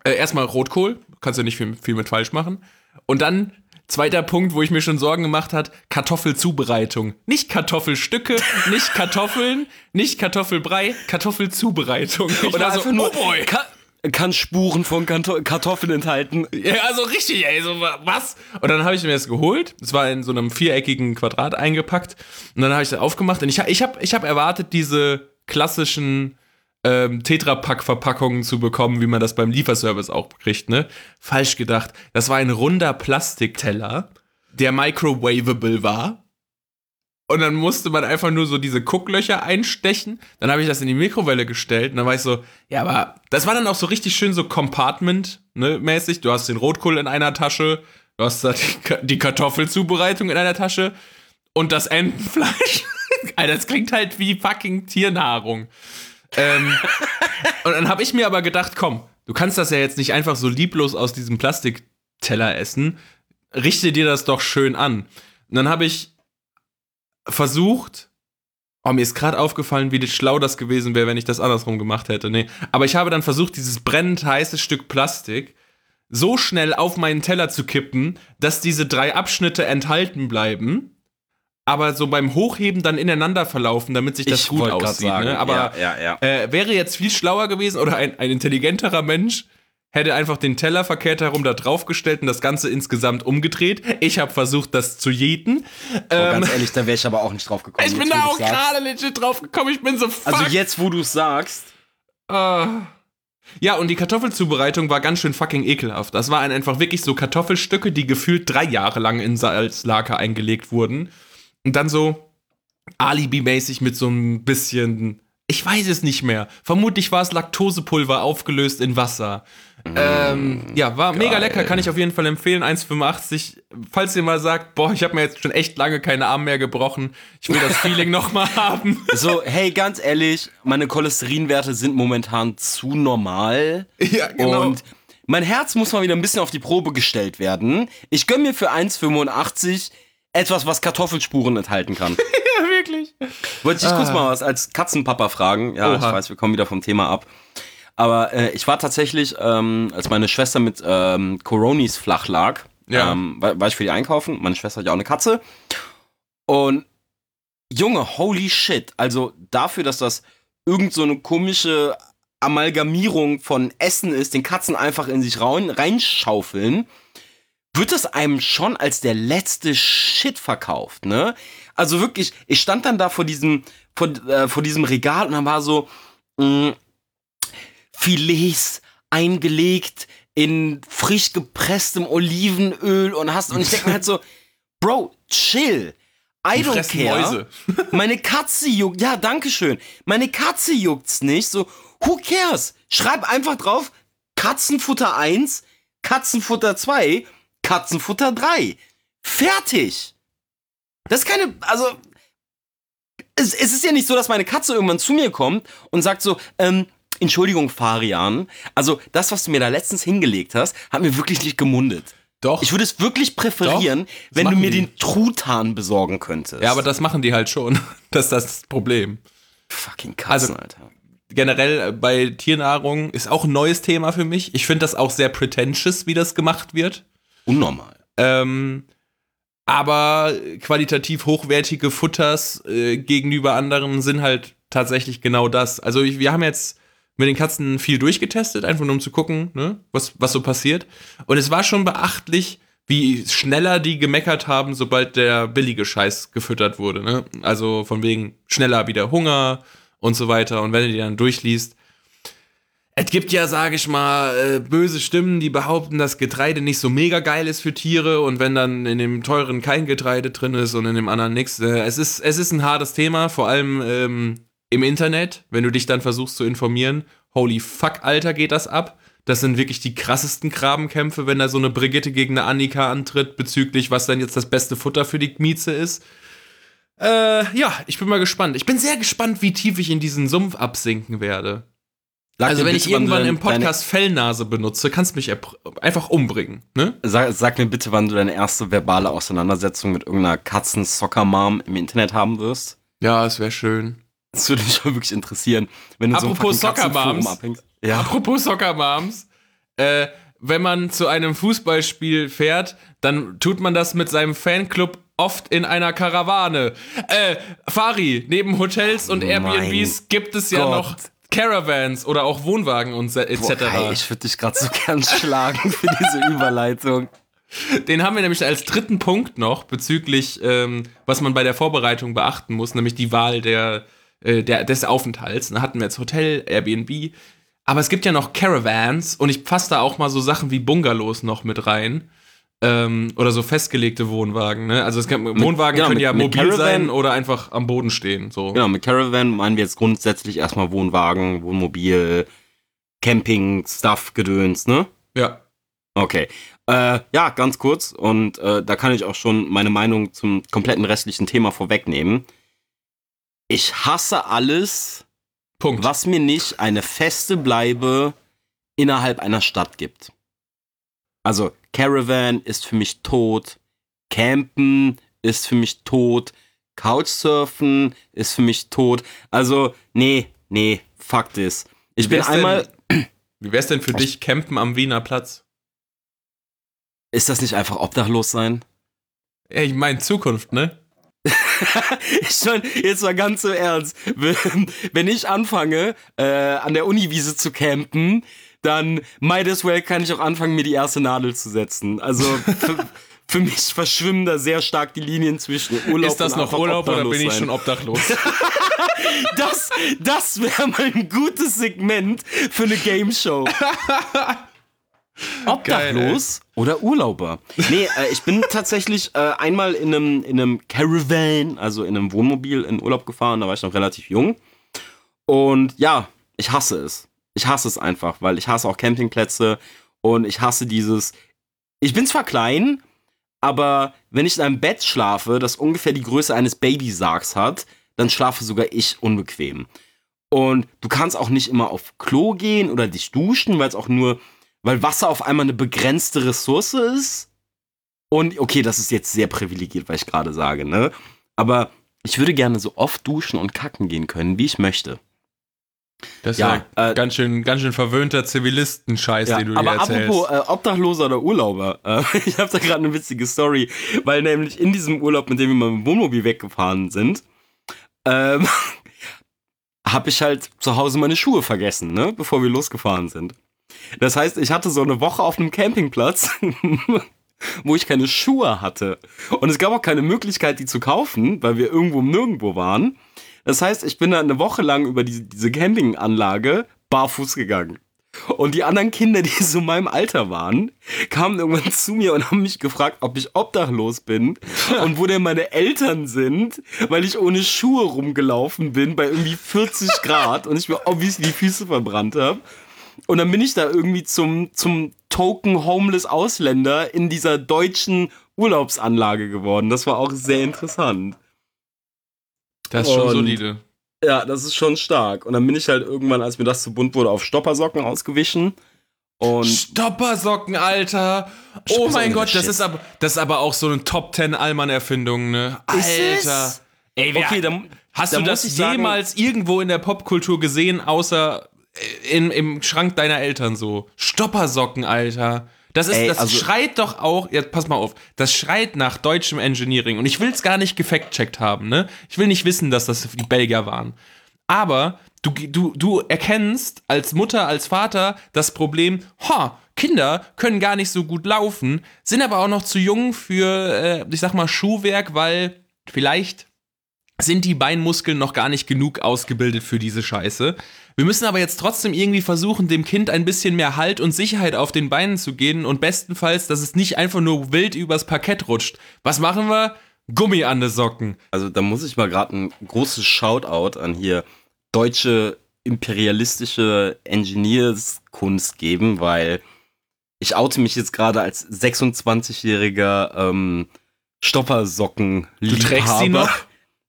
Äh, erstmal Rotkohl, kannst du nicht viel, viel mit falsch machen. Und dann Zweiter Punkt, wo ich mir schon Sorgen gemacht hat, Kartoffelzubereitung. Nicht Kartoffelstücke, nicht Kartoffeln, nicht Kartoffelbrei, Kartoffelzubereitung. Ich Oder so, nur, oh boy. Ka kann Spuren von Kartoffeln enthalten. Ja, also richtig, ey, so was? Und dann habe ich mir das geholt. Es war in so einem viereckigen Quadrat eingepackt. Und dann habe ich das aufgemacht. Und ich, ich habe ich hab erwartet, diese klassischen ähm, Tetrapack-Verpackungen zu bekommen, wie man das beim Lieferservice auch kriegt, ne? Falsch gedacht. Das war ein runder Plastikteller, der microwavable war. Und dann musste man einfach nur so diese Gucklöcher einstechen. Dann habe ich das in die Mikrowelle gestellt und dann war ich so, ja, aber das war dann auch so richtig schön so Compartment-mäßig. Ne, du hast den Rotkohl in einer Tasche, du hast da die, die Kartoffelzubereitung in einer Tasche und das Entenfleisch. Alter, das klingt halt wie fucking Tiernahrung ähm, und dann habe ich mir aber gedacht, komm, du kannst das ja jetzt nicht einfach so lieblos aus diesem Plastikteller essen. Richte dir das doch schön an. Und dann habe ich versucht, oh, mir ist gerade aufgefallen, wie schlau das gewesen wäre, wenn ich das andersrum gemacht hätte. Nee. Aber ich habe dann versucht, dieses brennend heiße Stück Plastik so schnell auf meinen Teller zu kippen, dass diese drei Abschnitte enthalten bleiben aber so beim Hochheben dann ineinander verlaufen, damit sich das ich gut aussieht. Ne? Aber ja, ja, ja. Äh, wäre jetzt viel schlauer gewesen oder ein, ein intelligenterer Mensch hätte einfach den Teller verkehrt herum da draufgestellt und das Ganze insgesamt umgedreht. Ich habe versucht, das zu jäten. Oh, ähm, ganz ehrlich, da wäre ich aber auch nicht drauf gekommen. Ich bin da auch gerade legit drauf gekommen. Ich bin so fuck. Also jetzt, wo du es sagst. Uh. Ja, und die Kartoffelzubereitung war ganz schön fucking ekelhaft. Das waren einfach wirklich so Kartoffelstücke, die gefühlt drei Jahre lang in Salzlaker eingelegt wurden. Und dann so Alibi-mäßig mit so ein bisschen, ich weiß es nicht mehr. Vermutlich war es Laktosepulver aufgelöst in Wasser. Mm, ähm, ja, war geil. mega lecker, kann ich auf jeden Fall empfehlen. 1,85. Falls ihr mal sagt, boah, ich habe mir jetzt schon echt lange keine Arme mehr gebrochen, ich will das Feeling nochmal haben. So, hey, ganz ehrlich, meine Cholesterinwerte sind momentan zu normal. Ja, genau. Und mein Herz muss mal wieder ein bisschen auf die Probe gestellt werden. Ich gönn mir für 1,85 etwas, was Kartoffelspuren enthalten kann. ja, wirklich. Wollte ich ah. kurz mal was als Katzenpapa fragen. Ja, Oha. ich weiß, wir kommen wieder vom Thema ab. Aber äh, ich war tatsächlich, ähm, als meine Schwester mit ähm, Coronis flach lag, ja. ähm, war, war, ich für die einkaufen. Meine Schwester hat ja auch eine Katze. Und Junge, holy shit. Also dafür, dass das irgend so eine komische Amalgamierung von Essen ist, den Katzen einfach in sich rein, reinschaufeln wird es einem schon als der letzte Shit verkauft, ne? Also wirklich, ich stand dann da vor diesem, vor, äh, vor diesem Regal und dann war so mh, mm, Filets eingelegt in frisch gepresstem Olivenöl und hast und ich denke mir halt so, Bro, chill. I Die don't care. Mäuse. Meine Katze juckt. Ja, danke schön. Meine Katze juckt's nicht. So, who cares? Schreib einfach drauf Katzenfutter 1, Katzenfutter 2 Katzenfutter 3. Fertig. Das ist keine, also, es, es, ist ja nicht so, dass meine Katze irgendwann zu mir kommt und sagt so, ähm, Entschuldigung, Farian, also das, was du mir da letztens hingelegt hast, hat mir wirklich nicht gemundet. Doch. Ich würde es wirklich präferieren, wenn du mir die. den Truthahn besorgen könntest. Ja, aber das machen die halt schon. Das ist das Problem. Fucking Katzen, also, Alter. Generell bei Tiernahrung ist auch ein neues Thema für mich. Ich finde das auch sehr pretentious, wie das gemacht wird. Unnormal. Ähm, aber qualitativ hochwertige Futters äh, gegenüber anderen sind halt tatsächlich genau das. Also ich, wir haben jetzt mit den Katzen viel durchgetestet, einfach nur um zu gucken, ne, was, was so passiert. Und es war schon beachtlich, wie schneller die gemeckert haben, sobald der billige Scheiß gefüttert wurde. Ne? Also von wegen schneller wieder Hunger und so weiter. Und wenn du die dann durchliest, es gibt ja, sage ich mal, äh, böse Stimmen, die behaupten, dass Getreide nicht so mega geil ist für Tiere und wenn dann in dem teuren kein Getreide drin ist und in dem anderen nichts. Äh, es, ist, es ist ein hartes Thema, vor allem ähm, im Internet, wenn du dich dann versuchst zu informieren. Holy fuck, Alter, geht das ab. Das sind wirklich die krassesten Grabenkämpfe, wenn da so eine Brigitte gegen eine Annika antritt, bezüglich, was dann jetzt das beste Futter für die Mieze ist. Äh, ja, ich bin mal gespannt. Ich bin sehr gespannt, wie tief ich in diesen Sumpf absinken werde. Sag also, wenn ich irgendwann im Podcast Fellnase benutze, kannst du mich einfach umbringen, ne? Sag, sag, mir bitte, wann du deine erste verbale Auseinandersetzung mit irgendeiner Katzen-Soccer-Mom im Internet haben wirst. Ja, es wäre schön. Das würde mich schon wirklich interessieren. Wenn du Apropos so Soccer-Moms. Ja. Apropos Soccer-Moms. Äh, wenn man zu einem Fußballspiel fährt, dann tut man das mit seinem Fanclub oft in einer Karawane. Äh, Fari, neben Hotels und Airbnbs gibt es ja Gott. noch Caravans oder auch Wohnwagen und etc. Boah, ich würde dich gerade so gern schlagen für diese Überleitung. Den haben wir nämlich als dritten Punkt noch bezüglich, ähm, was man bei der Vorbereitung beachten muss, nämlich die Wahl der, äh, der, des Aufenthalts. Da hatten wir jetzt Hotel, Airbnb. Aber es gibt ja noch Caravans und ich fasse da auch mal so Sachen wie Bungalows noch mit rein. Ähm, oder so festgelegte Wohnwagen, ne? Also es kann, Wohnwagen genau, können mit, ja mobil Caravan, sein oder einfach am Boden stehen. So. Genau, mit Caravan meinen wir jetzt grundsätzlich erstmal Wohnwagen, Wohnmobil, Camping, Stuff, Gedöns, ne? Ja. Okay. Äh, ja, ganz kurz. Und äh, da kann ich auch schon meine Meinung zum kompletten restlichen Thema vorwegnehmen. Ich hasse alles, Punkt. was mir nicht eine feste Bleibe innerhalb einer Stadt gibt. Also Caravan ist für mich tot. Campen ist für mich tot. Couchsurfen ist für mich tot. Also, nee, nee, Fakt ist. Ich bin einmal. Denn, wie wär's denn für dich Campen am Wiener Platz? Ist das nicht einfach obdachlos sein? Ja, ich meine Zukunft, ne? ich meine, jetzt mal ganz so ernst. Wenn ich anfange, äh, an der Uniwiese zu campen, dann might as well kann ich auch anfangen, mir die erste Nadel zu setzen. Also für, für mich verschwimmen da sehr stark die Linien zwischen Urlaub Ist das noch Urlaub oder bin ich sein. schon obdachlos? das das wäre mal ein gutes Segment für eine Game Show. Obdachlos Geil, oder Urlauber? Nee, äh, ich bin tatsächlich äh, einmal in einem, in einem Caravan, also in einem Wohnmobil in Urlaub gefahren, da war ich noch relativ jung. Und ja, ich hasse es ich hasse es einfach, weil ich hasse auch Campingplätze und ich hasse dieses. Ich bin zwar klein, aber wenn ich in einem Bett schlafe, das ungefähr die Größe eines Babysargs hat, dann schlafe sogar ich unbequem. Und du kannst auch nicht immer auf Klo gehen oder dich duschen, weil es auch nur, weil Wasser auf einmal eine begrenzte Ressource ist. Und okay, das ist jetzt sehr privilegiert, was ich gerade sage, ne? Aber ich würde gerne so oft duschen und kacken gehen können, wie ich möchte. Das ist ja, ja äh, ganz, schön, ganz schön verwöhnter Zivilistenscheiß, ja, den du dir erzählst. Aber apropos äh, Obdachloser oder Urlauber, äh, ich habe da gerade eine witzige Story, weil nämlich in diesem Urlaub, mit dem wir mal mit dem Wohnmobil weggefahren sind, ähm, habe ich halt zu Hause meine Schuhe vergessen, ne, bevor wir losgefahren sind. Das heißt, ich hatte so eine Woche auf einem Campingplatz, wo ich keine Schuhe hatte. Und es gab auch keine Möglichkeit, die zu kaufen, weil wir irgendwo nirgendwo waren. Das heißt, ich bin da eine Woche lang über diese, diese Campinganlage barfuß gegangen. Und die anderen Kinder, die so in meinem Alter waren, kamen irgendwann zu mir und haben mich gefragt, ob ich obdachlos bin und wo denn meine Eltern sind, weil ich ohne Schuhe rumgelaufen bin bei irgendwie 40 Grad und ich mir obviously die Füße verbrannt habe. Und dann bin ich da irgendwie zum, zum Token Homeless Ausländer in dieser deutschen Urlaubsanlage geworden. Das war auch sehr interessant. Das ist schon solide. Ja, das ist schon stark. Und dann bin ich halt irgendwann, als mir das zu bunt wurde, auf Stoppersocken ausgewichen. Und Stoppersocken, Alter! Oh mein Gott, das ist, aber, das ist aber auch so eine Top 10 Allmann-Erfindung, ne? Alter! Ey, wer, okay, dann, hast dann du das jemals sagen, irgendwo in der Popkultur gesehen, außer in, im Schrank deiner Eltern so? Stoppersocken, Alter! Das, ist, Ey, das also, schreit doch auch, jetzt pass mal auf, das schreit nach deutschem Engineering. Und ich will es gar nicht gefact-checkt haben, ne? Ich will nicht wissen, dass das die Belgier waren. Aber du, du, du erkennst als Mutter, als Vater das Problem, ha, Kinder können gar nicht so gut laufen, sind aber auch noch zu jung für, äh, ich sag mal, Schuhwerk, weil vielleicht sind die Beinmuskeln noch gar nicht genug ausgebildet für diese Scheiße. Wir müssen aber jetzt trotzdem irgendwie versuchen, dem Kind ein bisschen mehr Halt und Sicherheit auf den Beinen zu geben und bestenfalls, dass es nicht einfach nur wild übers Parkett rutscht. Was machen wir? Gummi an den Socken. Also da muss ich mal gerade ein großes Shoutout an hier deutsche imperialistische Engineers-Kunst geben, weil ich oute mich jetzt gerade als 26-jähriger ähm, Stoppersocken. Du trägst die noch?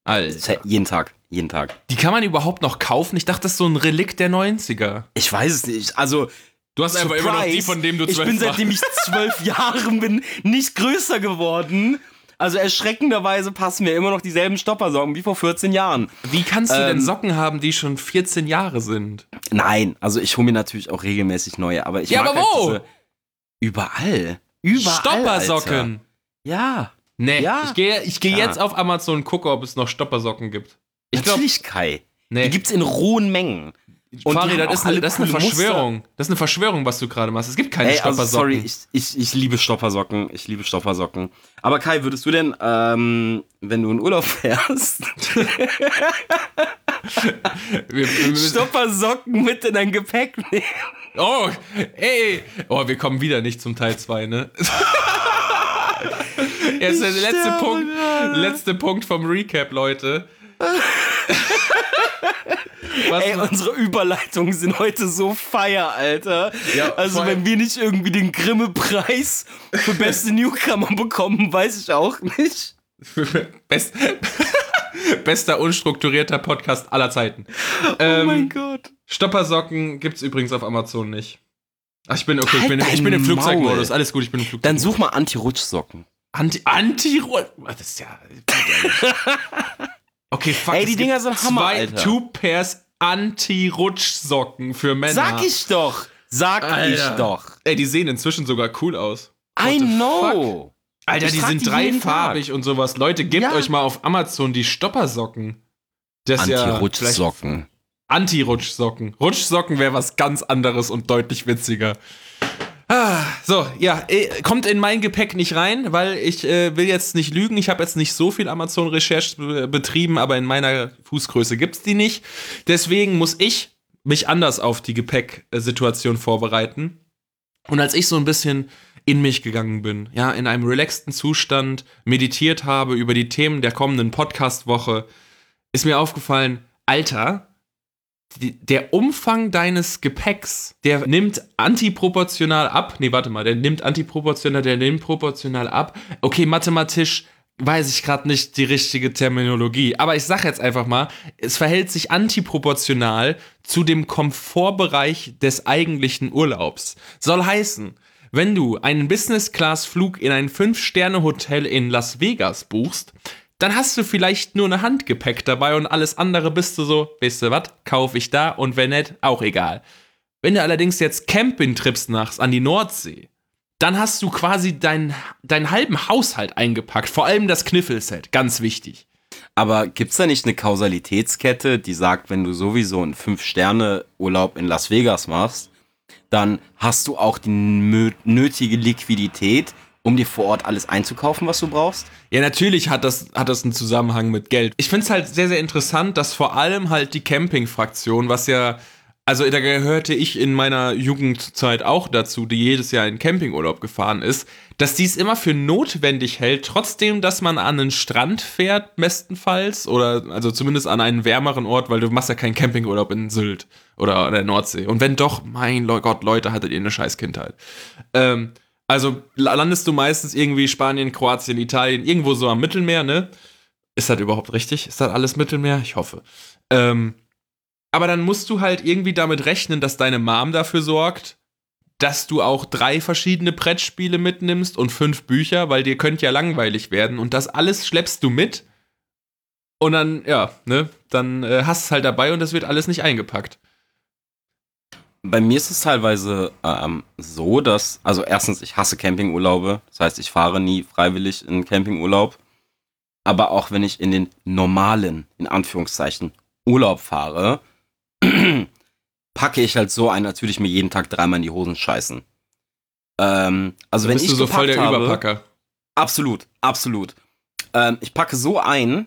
Alter. Jeden Tag, jeden Tag. Die kann man überhaupt noch kaufen? Ich dachte, das ist so ein Relikt der 90er. Ich weiß es nicht. Also, Du hast einfach immer noch die, von dem du ich zwölf bin seitdem ich zwölf Jahre bin nicht größer geworden. Also erschreckenderweise passen mir immer noch dieselben Stoppersocken wie vor 14 Jahren. Wie kannst du denn Ähm, Socken haben, die schon 14 Jahre sind? Nein, also ich hole mir natürlich auch regelmäßig neue, aber ich Ja, mag aber halt wo? diese überall. Überall. Stoppersocken. Alter. Ja. Nee, Ja, ich gehe ich geh klar. jetzt auf Amazon und gucke, ob es noch Stoppersocken gibt. Ich glaube, Natürlich Kai. nee. Die gibt's in rohen Mengen. Und Fari, das ist, eine, das ist eine coole Muster. Verschwörung. Das ist eine Verschwörung, was du gerade machst. Es gibt keine Ey, also Stoppersocken. sorry, ich, ich, ich liebe Stoppersocken. Ich liebe Stoppersocken. Aber Kai, würdest du denn, ähm, wenn du in Urlaub fährst, Wir- wir müssen- Stoppersocken mit in dein Gepäck nehmen? Oh, ey. Oh, wir kommen wieder nicht zum Teil 2, ne? Jetzt der letzte Punkt, letzte Punkt vom Recap, Leute. Was Ey, unsere Überleitungen sind heute so feier, Alter. Ja, also, wenn wir nicht irgendwie den Grimme-Preis für beste Newcomer bekommen, weiß ich auch nicht. Best, bester unstrukturierter Podcast aller Zeiten. oh Ähm, mein Gott. Stoppersocken gibt's übrigens auf Amazon nicht. Ach, ich bin okay, ich Halt bin, ich bin im Flugzeugmodus. Alles gut, ich bin im Flugzeug. Dann such mal Anti-Rutschsocken. Anti Anti Das ist ja Okay, fuck. Ey, die Dinger sind Hammer, zwei Alter. Two Pairs Anti-Rutschsocken für Männer. Sag ich doch. Sag Alter. ich doch. Ey, die sehen inzwischen sogar cool aus. I What the know. Alter, Ich die sind die dreifarbig und sowas. Leute, gebt Ja. euch mal auf Amazon die Stoppersocken. Das ist ja Anti-Rutschsocken. Anti-Rutschsocken. Rutschsocken wäre was ganz anderes und deutlich witziger. Ah, so, ja, äh, kommt in mein Gepäck nicht rein, weil ich äh, will jetzt nicht lügen. Ich habe jetzt nicht so viel Amazon-Recherche be- betrieben, aber in meiner Fußgröße gibt's die nicht. Deswegen muss ich mich anders auf die Gepäcksituation vorbereiten. Und als ich so ein bisschen in mich gegangen bin, ja, in einem relaxten Zustand meditiert habe über die Themen der kommenden Podcast-Woche, ist mir aufgefallen, Alter, der Umfang deines Gepäcks, der nimmt antiproportional ab. Nee, warte mal, der nimmt antiproportional, der nimmt proportional ab. Okay, mathematisch weiß ich gerade nicht die richtige Terminologie, aber ich sag jetzt einfach mal, es verhält sich antiproportional zu dem Komfortbereich des eigentlichen Urlaubs. Soll heißen, wenn du einen Business-Class-Flug in ein 5-Sterne-Hotel in Las Vegas buchst, dann hast du vielleicht nur eine Handgepäck dabei und alles andere bist du so, weißt du was, kauf ich da und wenn nicht, auch egal. Wenn du allerdings jetzt Campingtrips machst an die Nordsee, dann hast du quasi deinen deinen halben Haushalt eingepackt, vor allem das Kniffelset, ganz wichtig. Aber gibt's da nicht eine Kausalitätskette, die sagt, wenn du sowieso einen Fünf-Sterne-Urlaub in Las Vegas machst, dann hast du auch die nötige Liquidität, um dir vor Ort alles einzukaufen, was du brauchst? Ja, natürlich hat das, hat das einen Zusammenhang mit Geld. Ich finde es halt sehr, sehr interessant, dass vor allem halt die Camping-Fraktion, was ja, also da gehörte ich in meiner Jugendzeit auch dazu, die jedes Jahr in Campingurlaub gefahren ist, dass dies immer für notwendig hält, trotzdem, dass man an einen Strand fährt, bestenfalls, oder also zumindest an einen wärmeren Ort, weil du machst ja keinen Campingurlaub in Sylt oder der Nordsee. Und wenn doch, mein Gott, Leute, hattet ihr eine scheiß Kindheit. Ähm, also la- landest du meistens irgendwie Spanien, Kroatien, Italien, irgendwo so am Mittelmeer, ne? Ist das überhaupt richtig? Ist das alles Mittelmeer? Ich hoffe. Ähm, aber dann musst du halt irgendwie damit rechnen, dass deine Mom dafür sorgt, dass du auch drei verschiedene Brettspiele mitnimmst und fünf Bücher, weil dir könnte ja langweilig werden. Und das alles schleppst du mit. Und dann, ja, ne, dann äh, hast es halt dabei und das wird alles nicht eingepackt. Bei mir ist es teilweise ähm, so, dass, also erstens, ich hasse Campingurlaube. Das heißt, ich fahre nie freiwillig in Campingurlaub. Aber auch wenn ich in den normalen, in Anführungszeichen, Urlaub fahre, packe ich halt so ein, natürlich mir jeden Tag dreimal in die Hosen scheißen. Ähm, also wenn bist ich du so voll der habe, Überpacker. Absolut, absolut. Ähm, ich packe so ein,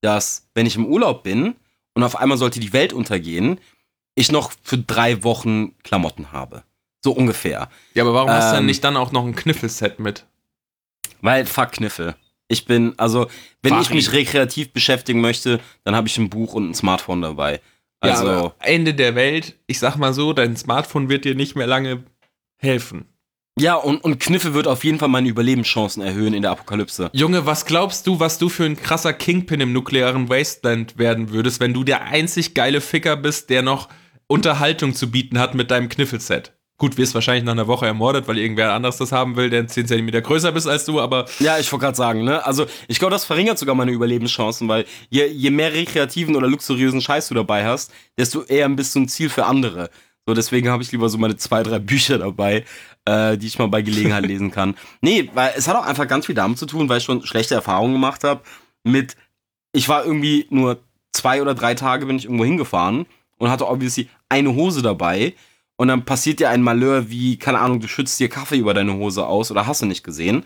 dass wenn ich im Urlaub bin und auf einmal sollte die Welt untergehen, ich noch für drei Wochen Klamotten habe. So ungefähr. Ja, aber warum hast du denn Ähm, nicht dann auch noch ein Kniffelset mit? Weil, fuck Kniffel. Ich bin, also, wenn ich Fari. mich rekreativ beschäftigen möchte, dann habe ich ein Buch und ein Smartphone dabei. Also ja, Ende der Welt, ich sag mal so, dein Smartphone wird dir nicht mehr lange helfen. Ja, und, und Kniffe wird auf jeden Fall meine Überlebenschancen erhöhen in der Apokalypse. Junge, was glaubst du, was du für ein krasser Kingpin im nuklearen Wasteland werden würdest, wenn du der einzig geile Ficker bist, der noch Unterhaltung zu bieten hat mit deinem Kniffelset? Gut, wirst wahrscheinlich nach einer Woche ermordet, weil irgendwer anders das haben will, der 10 cm größer bist als du, aber. Ja, ich wollte gerade sagen, ne? Also, ich glaube, das verringert sogar meine Überlebenschancen, weil je, je mehr rekreativen oder luxuriösen Scheiß du dabei hast, desto eher bist du ein Ziel für andere. So, deswegen habe ich lieber so meine zwei, drei Bücher dabei, äh, die ich mal bei Gelegenheit lesen kann. Nee, weil es hat auch einfach ganz viel damit zu tun, weil ich schon schlechte Erfahrungen gemacht habe mit, ich war irgendwie nur zwei oder drei Tage bin ich irgendwo hingefahren und hatte obviously eine Hose dabei und dann passiert dir ein Malheur wie, keine Ahnung, du schützt dir Kaffee über deine Hose aus oder hast du nicht gesehen.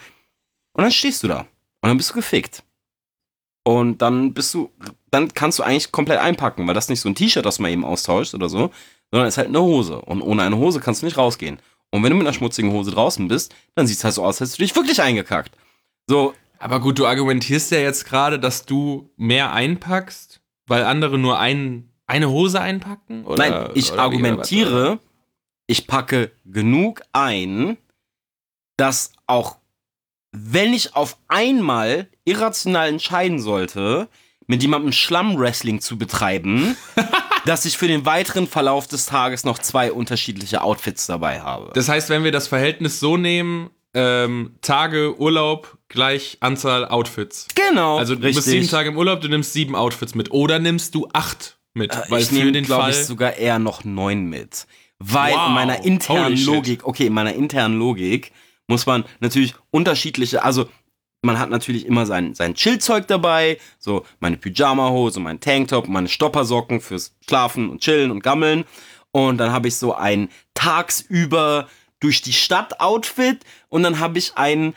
Und dann stehst du da. Und dann bist du gefickt. Und dann bist du, dann kannst du eigentlich komplett einpacken, weil das nicht so ein T-Shirt, das man eben austauscht oder so, sondern es ist halt eine Hose. Und ohne eine Hose kannst du nicht rausgehen. Und wenn du mit einer schmutzigen Hose draußen bist, dann sieht es halt so aus, als hättest du dich wirklich eingekackt. So. Aber gut, du argumentierst ja jetzt gerade, dass du mehr einpackst, weil andere nur ein, eine Hose einpacken? Oder, Nein, ich oder argumentiere, ich packe genug ein, dass auch wenn ich auf einmal irrational entscheiden sollte, mit jemandem Schlammwrestling zu betreiben, dass ich für den weiteren Verlauf des Tages noch zwei unterschiedliche Outfits dabei habe. Das heißt, wenn wir das Verhältnis so nehmen, ähm, Tage Urlaub gleich Anzahl Outfits. Genau. Also du richtig. bist sieben Tage im Urlaub, du nimmst sieben Outfits mit. Oder nimmst du acht mit? Äh, weil ich nehme, glaube ich, sogar eher noch neun mit. Weil wow. in meiner internen Logik, okay, in meiner internen Logik muss man natürlich unterschiedliche, also man hat natürlich immer sein, sein Chillzeug dabei, so meine Pyjama-Hose, mein Tanktop, meine Stoppersocken fürs Schlafen und Chillen und Gammeln. Und dann habe ich so ein tagsüber durch die Stadt-Outfit und dann habe ich ein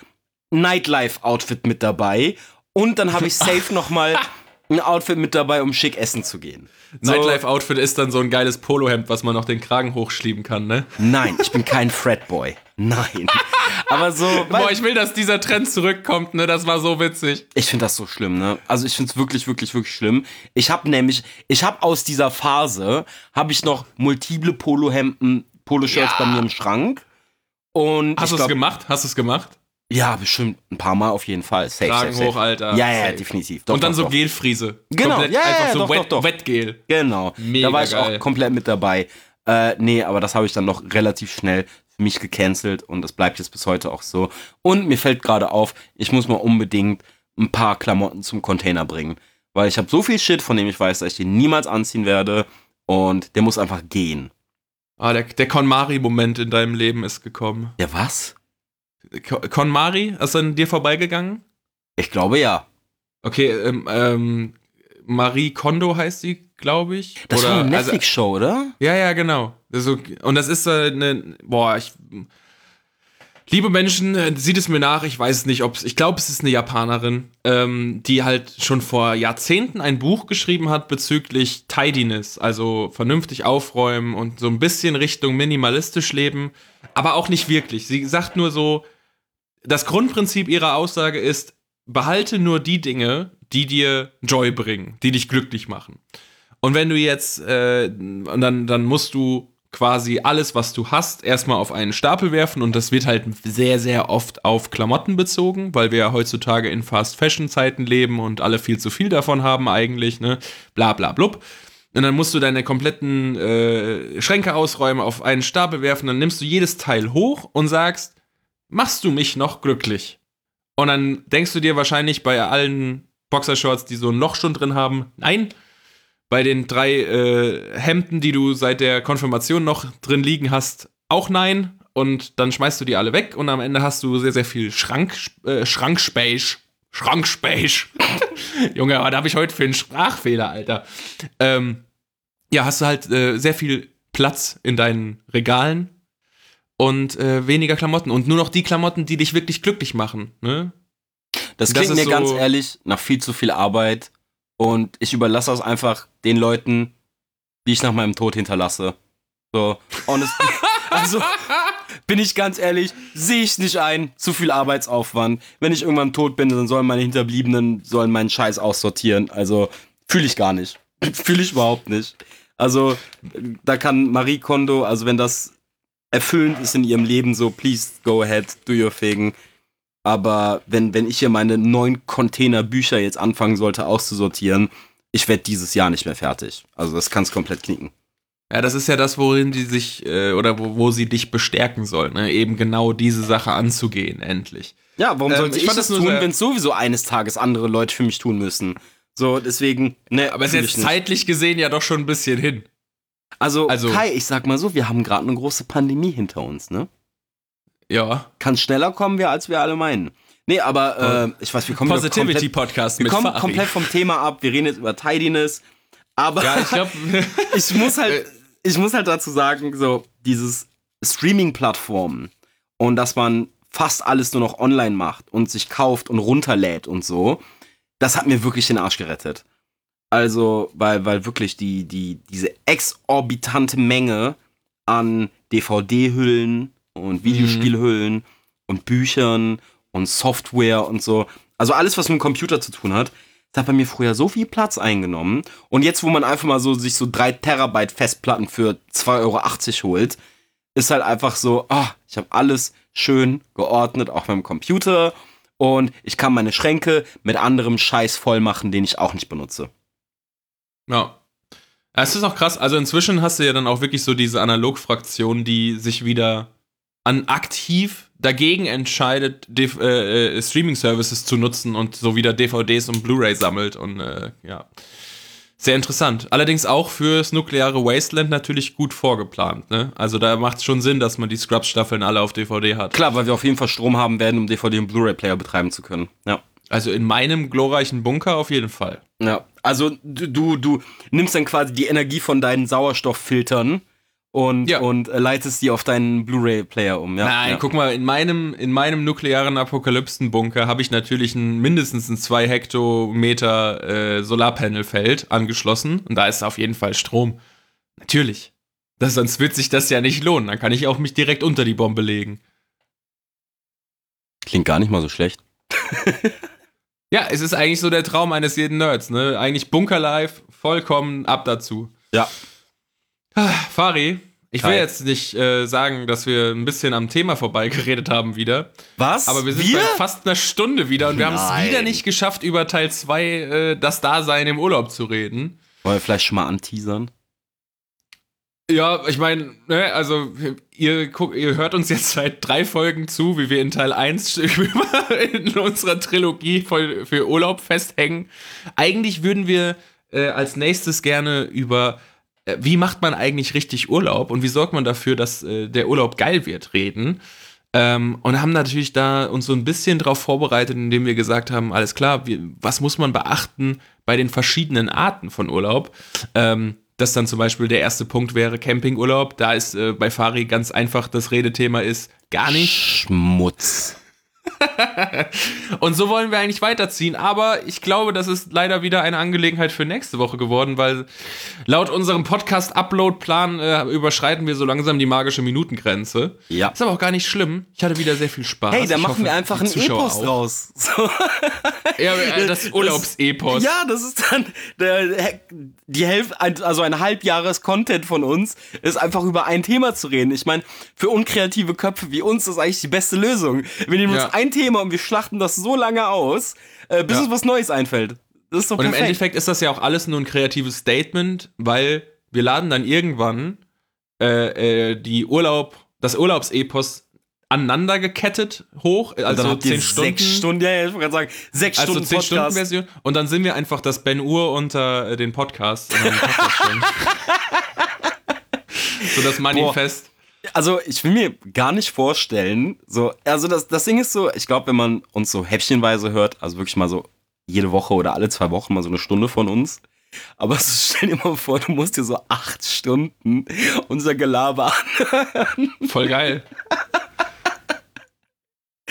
Nightlife-Outfit mit dabei. Und dann habe ich safe nochmal ein Outfit mit dabei, um schick essen zu gehen. So. Nightlife-Outfit ist dann so ein geiles Polohemd, was man noch den Kragen hochschieben kann, ne? Nein, ich bin kein Fredboy. Nein. Aber so. Boah, ich will, dass dieser Trend zurückkommt, ne? Das war so witzig. Ich finde das so schlimm, ne? Also ich finde es wirklich, wirklich, wirklich schlimm. Ich habe nämlich, ich habe aus dieser Phase, habe ich noch multiple Polohemden, Poloshirts ja. bei mir im Schrank. Und Hast du es gemacht? Hast du es gemacht? Ja, bestimmt ein paar Mal auf jeden Fall. Safe, Kragen safe, hoch, Alter. Ja, ja, safe. definitiv. Doch, und dann doch, so doch. Gelfriese. Genau, komplett, ja, ja, einfach so doch, Wet, doch. Wettgel. Genau. Mega da war ich geil. auch komplett mit dabei. Äh, nee, aber das habe ich dann noch relativ schnell für mich gecancelt und das bleibt jetzt bis heute auch so. Und mir fällt gerade auf, ich muss mal unbedingt ein paar Klamotten zum Container bringen. Weil ich habe so viel Shit, von dem ich weiß, dass ich den niemals anziehen werde. Und der muss einfach gehen. Ah, der, der KonMari-Moment in deinem Leben ist gekommen. Ja, was? KonMari, ist an dir vorbeigegangen? Ich glaube ja. Okay, ähm, ähm, Marie Kondo heißt sie, glaube ich. Das oder, war eine also Netflix-Show, also, oder? Ja, ja, genau. Also, und das ist äh, eine, boah, ich, liebe Menschen, äh, sieht es mir nach, ich weiß es nicht, ob es, ich glaube, es ist eine Japanerin, ähm, die halt schon vor Jahrzehnten ein Buch geschrieben hat bezüglich Tidiness, also vernünftig aufräumen und so ein bisschen Richtung minimalistisch leben, aber auch nicht wirklich. Sie sagt nur so, das Grundprinzip ihrer Aussage ist, behalte nur die Dinge, die dir Joy bringen, die dich glücklich machen. Und wenn du jetzt, äh, dann, dann musst du quasi alles, was du hast, erstmal auf einen Stapel werfen und das wird halt sehr, sehr oft auf Klamotten bezogen, weil wir ja heutzutage in Fast-Fashion-Zeiten leben und alle viel zu viel davon haben eigentlich, ne? Bla bla blub. Und dann musst du deine kompletten äh, Schränke ausräumen, auf einen Stapel werfen, dann nimmst du jedes Teil hoch und sagst, machst du mich noch glücklich? Und dann denkst du dir wahrscheinlich bei allen Boxershorts, die so ein Loch schon drin haben, nein. Bei den drei äh, Hemden, die du seit der Konfirmation noch drin liegen hast, auch nein. Und dann schmeißt du die alle weg und am Ende hast du sehr, sehr viel Schrank, äh, Schrankspace. Schrankspace. Junge, da habe ich heute für einen Sprachfehler, Alter. Ähm, ja, hast du halt äh, sehr viel Platz in deinen Regalen und äh, weniger Klamotten und nur noch die Klamotten, die dich wirklich glücklich machen. Ne? Das klingt das mir so ganz ehrlich nach viel zu viel Arbeit und ich überlasse das einfach den Leuten, die ich nach meinem Tod hinterlasse. So, honest. also, bin ich ganz ehrlich, sehe ich nicht ein, zu viel Arbeitsaufwand. Wenn ich irgendwann tot bin, dann sollen meine Hinterbliebenen sollen meinen Scheiß aussortieren. Also, fühle ich gar nicht. fühle ich überhaupt nicht. Also, da kann Marie Kondo, also wenn das erfüllend ist in ihrem Leben, so, please go ahead, do your thing. Aber wenn, wenn ich hier meine neun Container Bücher jetzt anfangen sollte auszusortieren, ich werde dieses Jahr nicht mehr fertig. Also das kann es komplett knicken. Ja, das ist ja das, worin die sich, äh, oder wo, wo sie dich bestärken soll, ne? eben genau diese Sache anzugehen, endlich. Ja, warum Ähm, sollte ich ich, fand das tun, wenn es sowieso eines Tages andere Leute für mich tun müssen? So, deswegen, ne, Aber es ist jetzt ich zeitlich gesehen ja doch schon ein bisschen hin. Also, also- Kai, ich sag mal so, wir haben gerade eine große Pandemie hinter uns, ne? Ja. Kann schneller kommen wir, als wir alle meinen. Nee, aber äh, ich weiß, wir kommen Positivity komplett, Podcast wir mit kommen Fari. komplett vom Thema ab. Wir reden jetzt über Tidiness. Aber Ja, ich glaube, ich muss Äh. halt, ich muss halt dazu sagen, so dieses Streaming-Plattformen und dass man fast alles nur noch online macht und sich kauft und runterlädt und so, das hat mir wirklich den Arsch gerettet. Also, weil, weil wirklich die, die, diese exorbitante Menge an DVD-Hüllen und Videospielhüllen und Büchern und Software und so, also alles, was mit dem Computer zu tun hat, das hat bei mir früher so viel Platz eingenommen. Und jetzt, wo man einfach mal so sich so drei Terabyte Festplatten für 2,80 Euro holt, ist halt einfach so, ah, ich habe alles schön geordnet auf meinem Computer und ich kann meine Schränke mit anderem Scheiß voll machen, den ich auch nicht benutze. Ja. Es ist auch krass. Also inzwischen hast du ja dann auch wirklich so diese Analogfraktion, die sich wieder an aktiv dagegen entscheidet, äh, äh, Streaming-Services zu nutzen und so wieder DVDs und Blu-ray sammelt und äh, ja. Sehr interessant. Allerdings auch fürs nukleare Wasteland natürlich gut vorgeplant. Ne? Also da macht es schon Sinn, dass man die Scrubs-Staffeln alle auf DVD hat. Klar, weil wir auf jeden Fall Strom haben werden, um DVD und Blu-ray-Player betreiben zu können. Ja. Also in meinem glorreichen Bunker auf jeden Fall. Ja, also du, du, du nimmst dann quasi die Energie von deinen Sauerstofffiltern und, Ja. und äh, leitest die auf deinen Blu-ray-Player um. Ja, Nein, ja. guck mal, in meinem, in meinem nuklearen Apokalypsenbunker habe ich natürlich ein, mindestens ein 2 Hektometer äh, Solarpanelfeld angeschlossen und da ist auf jeden Fall Strom. Natürlich. Das, sonst wird sich das ja nicht lohnen. Dann kann ich auch mich direkt unter die Bombe legen. Klingt gar nicht mal so schlecht. Ja, es ist eigentlich so der Traum eines jeden Nerds, ne? Eigentlich Bunkerlife, vollkommen ab dazu. Ja. Ah, Fari, ich will jetzt nicht äh, sagen, dass wir ein bisschen am Thema vorbeigeredet haben wieder. Was? Aber wir sind bei fast einer Stunde wieder und wir haben es wieder nicht geschafft, über Teil 2 äh, das Dasein im Urlaub zu reden. Wollen wir vielleicht schon mal anteasern? Ja, ich meine, ne, also ihr, guckt, ihr hört uns jetzt seit drei Folgen zu, wie wir in Teil 1 in unserer Trilogie für, für Urlaub festhängen. Eigentlich würden wir äh, als nächstes gerne über äh, wie macht man eigentlich richtig Urlaub und wie sorgt man dafür, dass äh, der Urlaub geil wird, reden. Ähm, und haben natürlich da uns so ein bisschen drauf vorbereitet, indem wir gesagt haben, alles klar, wir, was muss man beachten bei den verschiedenen Arten von Urlaub? Ähm, das dann zum Beispiel der erste Punkt wäre Campingurlaub. Da ist äh, bei Fari ganz einfach das Redethema ist gar nicht. Schmutz. Und so wollen wir eigentlich weiterziehen. Aber ich glaube, das ist leider wieder eine Angelegenheit für nächste Woche geworden, weil laut unserem Podcast-Upload-Plan äh, überschreiten wir so langsam die magische Minutengrenze. Ja. Ist aber auch gar nicht schlimm. Ich hatte wieder sehr viel Spaß. Hey, da machen hoffe, wir einfach die ein Zuschauer Epos auch. draus. So. Ja, äh, das Urlaubsepos. Ja, das ist dann der, die Hälfte, also ein Halbjahres Content von uns, ist einfach über ein Thema zu reden. Ich meine, für unkreative Köpfe wie uns ist eigentlich die beste Lösung. Wir nehmen Ja. uns ein Thema und wir schlachten das so lange aus, äh, bis Ja. uns was Neues einfällt. Das ist doch Und im. Endeffekt ist das ja auch alles nur ein kreatives Statement, weil wir laden dann irgendwann äh, äh, die Urlaub, das Urlaubsepos aneinander gekettet hoch, Und also dann 10 Stunden. sechs Stunden, ja, ja, ich wollte gerade sagen, sechs Also Stunden 10 Stunden Podcast. Version. Und dann sind wir einfach das Ben Uhr unter äh, den Podcast. Schon. so das Manifest. Also, ich will mir gar nicht vorstellen, so, also das, das Ding ist so, ich glaube, wenn man uns so häppchenweise hört, also wirklich mal so jede Woche oder alle zwei Wochen mal so eine Stunde von uns, aber so, stell dir mal vor, du musst dir so acht Stunden unser Gelaber an. Voll geil.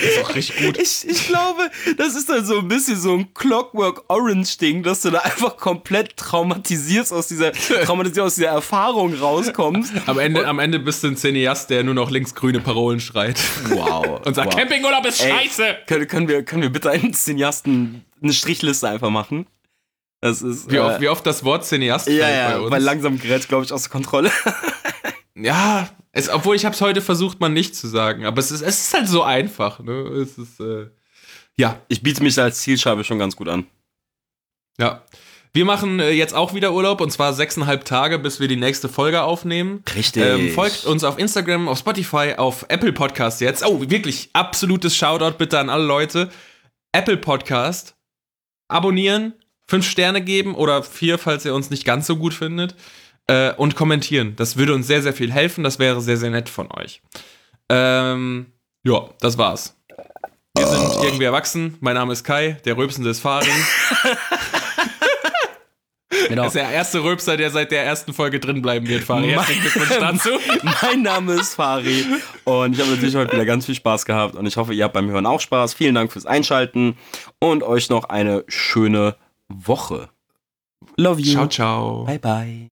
Ist auch richtig gut. Ich, ich glaube, das ist dann so ein bisschen so ein Clockwork Orange-Ding, dass du da einfach komplett traumatisierst aus dieser, traumatisiert aus dieser Erfahrung rauskommst. Am Ende, am Ende bist du ein Cineast, der nur noch linksgrüne Parolen schreit. Wow. Und sagt, wow. Campingurlaub ist Ey, scheiße. Können, können, wir, können wir bitte einen Cineasten eine Strichliste einfach machen? Das ist. Wie, äh, oft, wie oft das Wort Cineast ja, fällt bei ja, uns. weil langsam gerät, glaube ich, aus der Kontrolle. Ja, es, obwohl ich habe es heute versucht, mal nicht zu sagen. Aber es ist, es ist halt so einfach. Ne? Es ist, äh, ja, Ich biete mich als Zielscheibe schon ganz gut an. ja. Wir machen äh, jetzt auch wieder Urlaub und zwar sechseinhalb Tage, bis wir die nächste Folge aufnehmen. Richtig. Ähm, folgt uns auf Instagram, auf Spotify, auf Apple Podcast jetzt. Oh, wirklich, absolutes Shoutout bitte an alle Leute. Apple Podcast, abonnieren, fünf Sterne geben oder vier, falls ihr uns nicht ganz so gut findet. Äh, und kommentieren. Das würde uns sehr, sehr viel helfen. Das wäre sehr, sehr nett von euch. Ähm, ja, das war's. Wir sind irgendwie erwachsen. Mein Name ist Kai, der Röpsende ist Farin. Genau. Das ist der erste Röpser, der seit der ersten Folge drin bleiben wird. Herzlichen Glückwunsch dazu. mein Name ist Fari und ich habe natürlich heute wieder ganz viel Spaß gehabt und ich hoffe, ihr habt beim Hören auch Spaß. Vielen Dank fürs Einschalten und euch noch eine schöne Woche. Love you. Ciao, ciao. Bye, bye.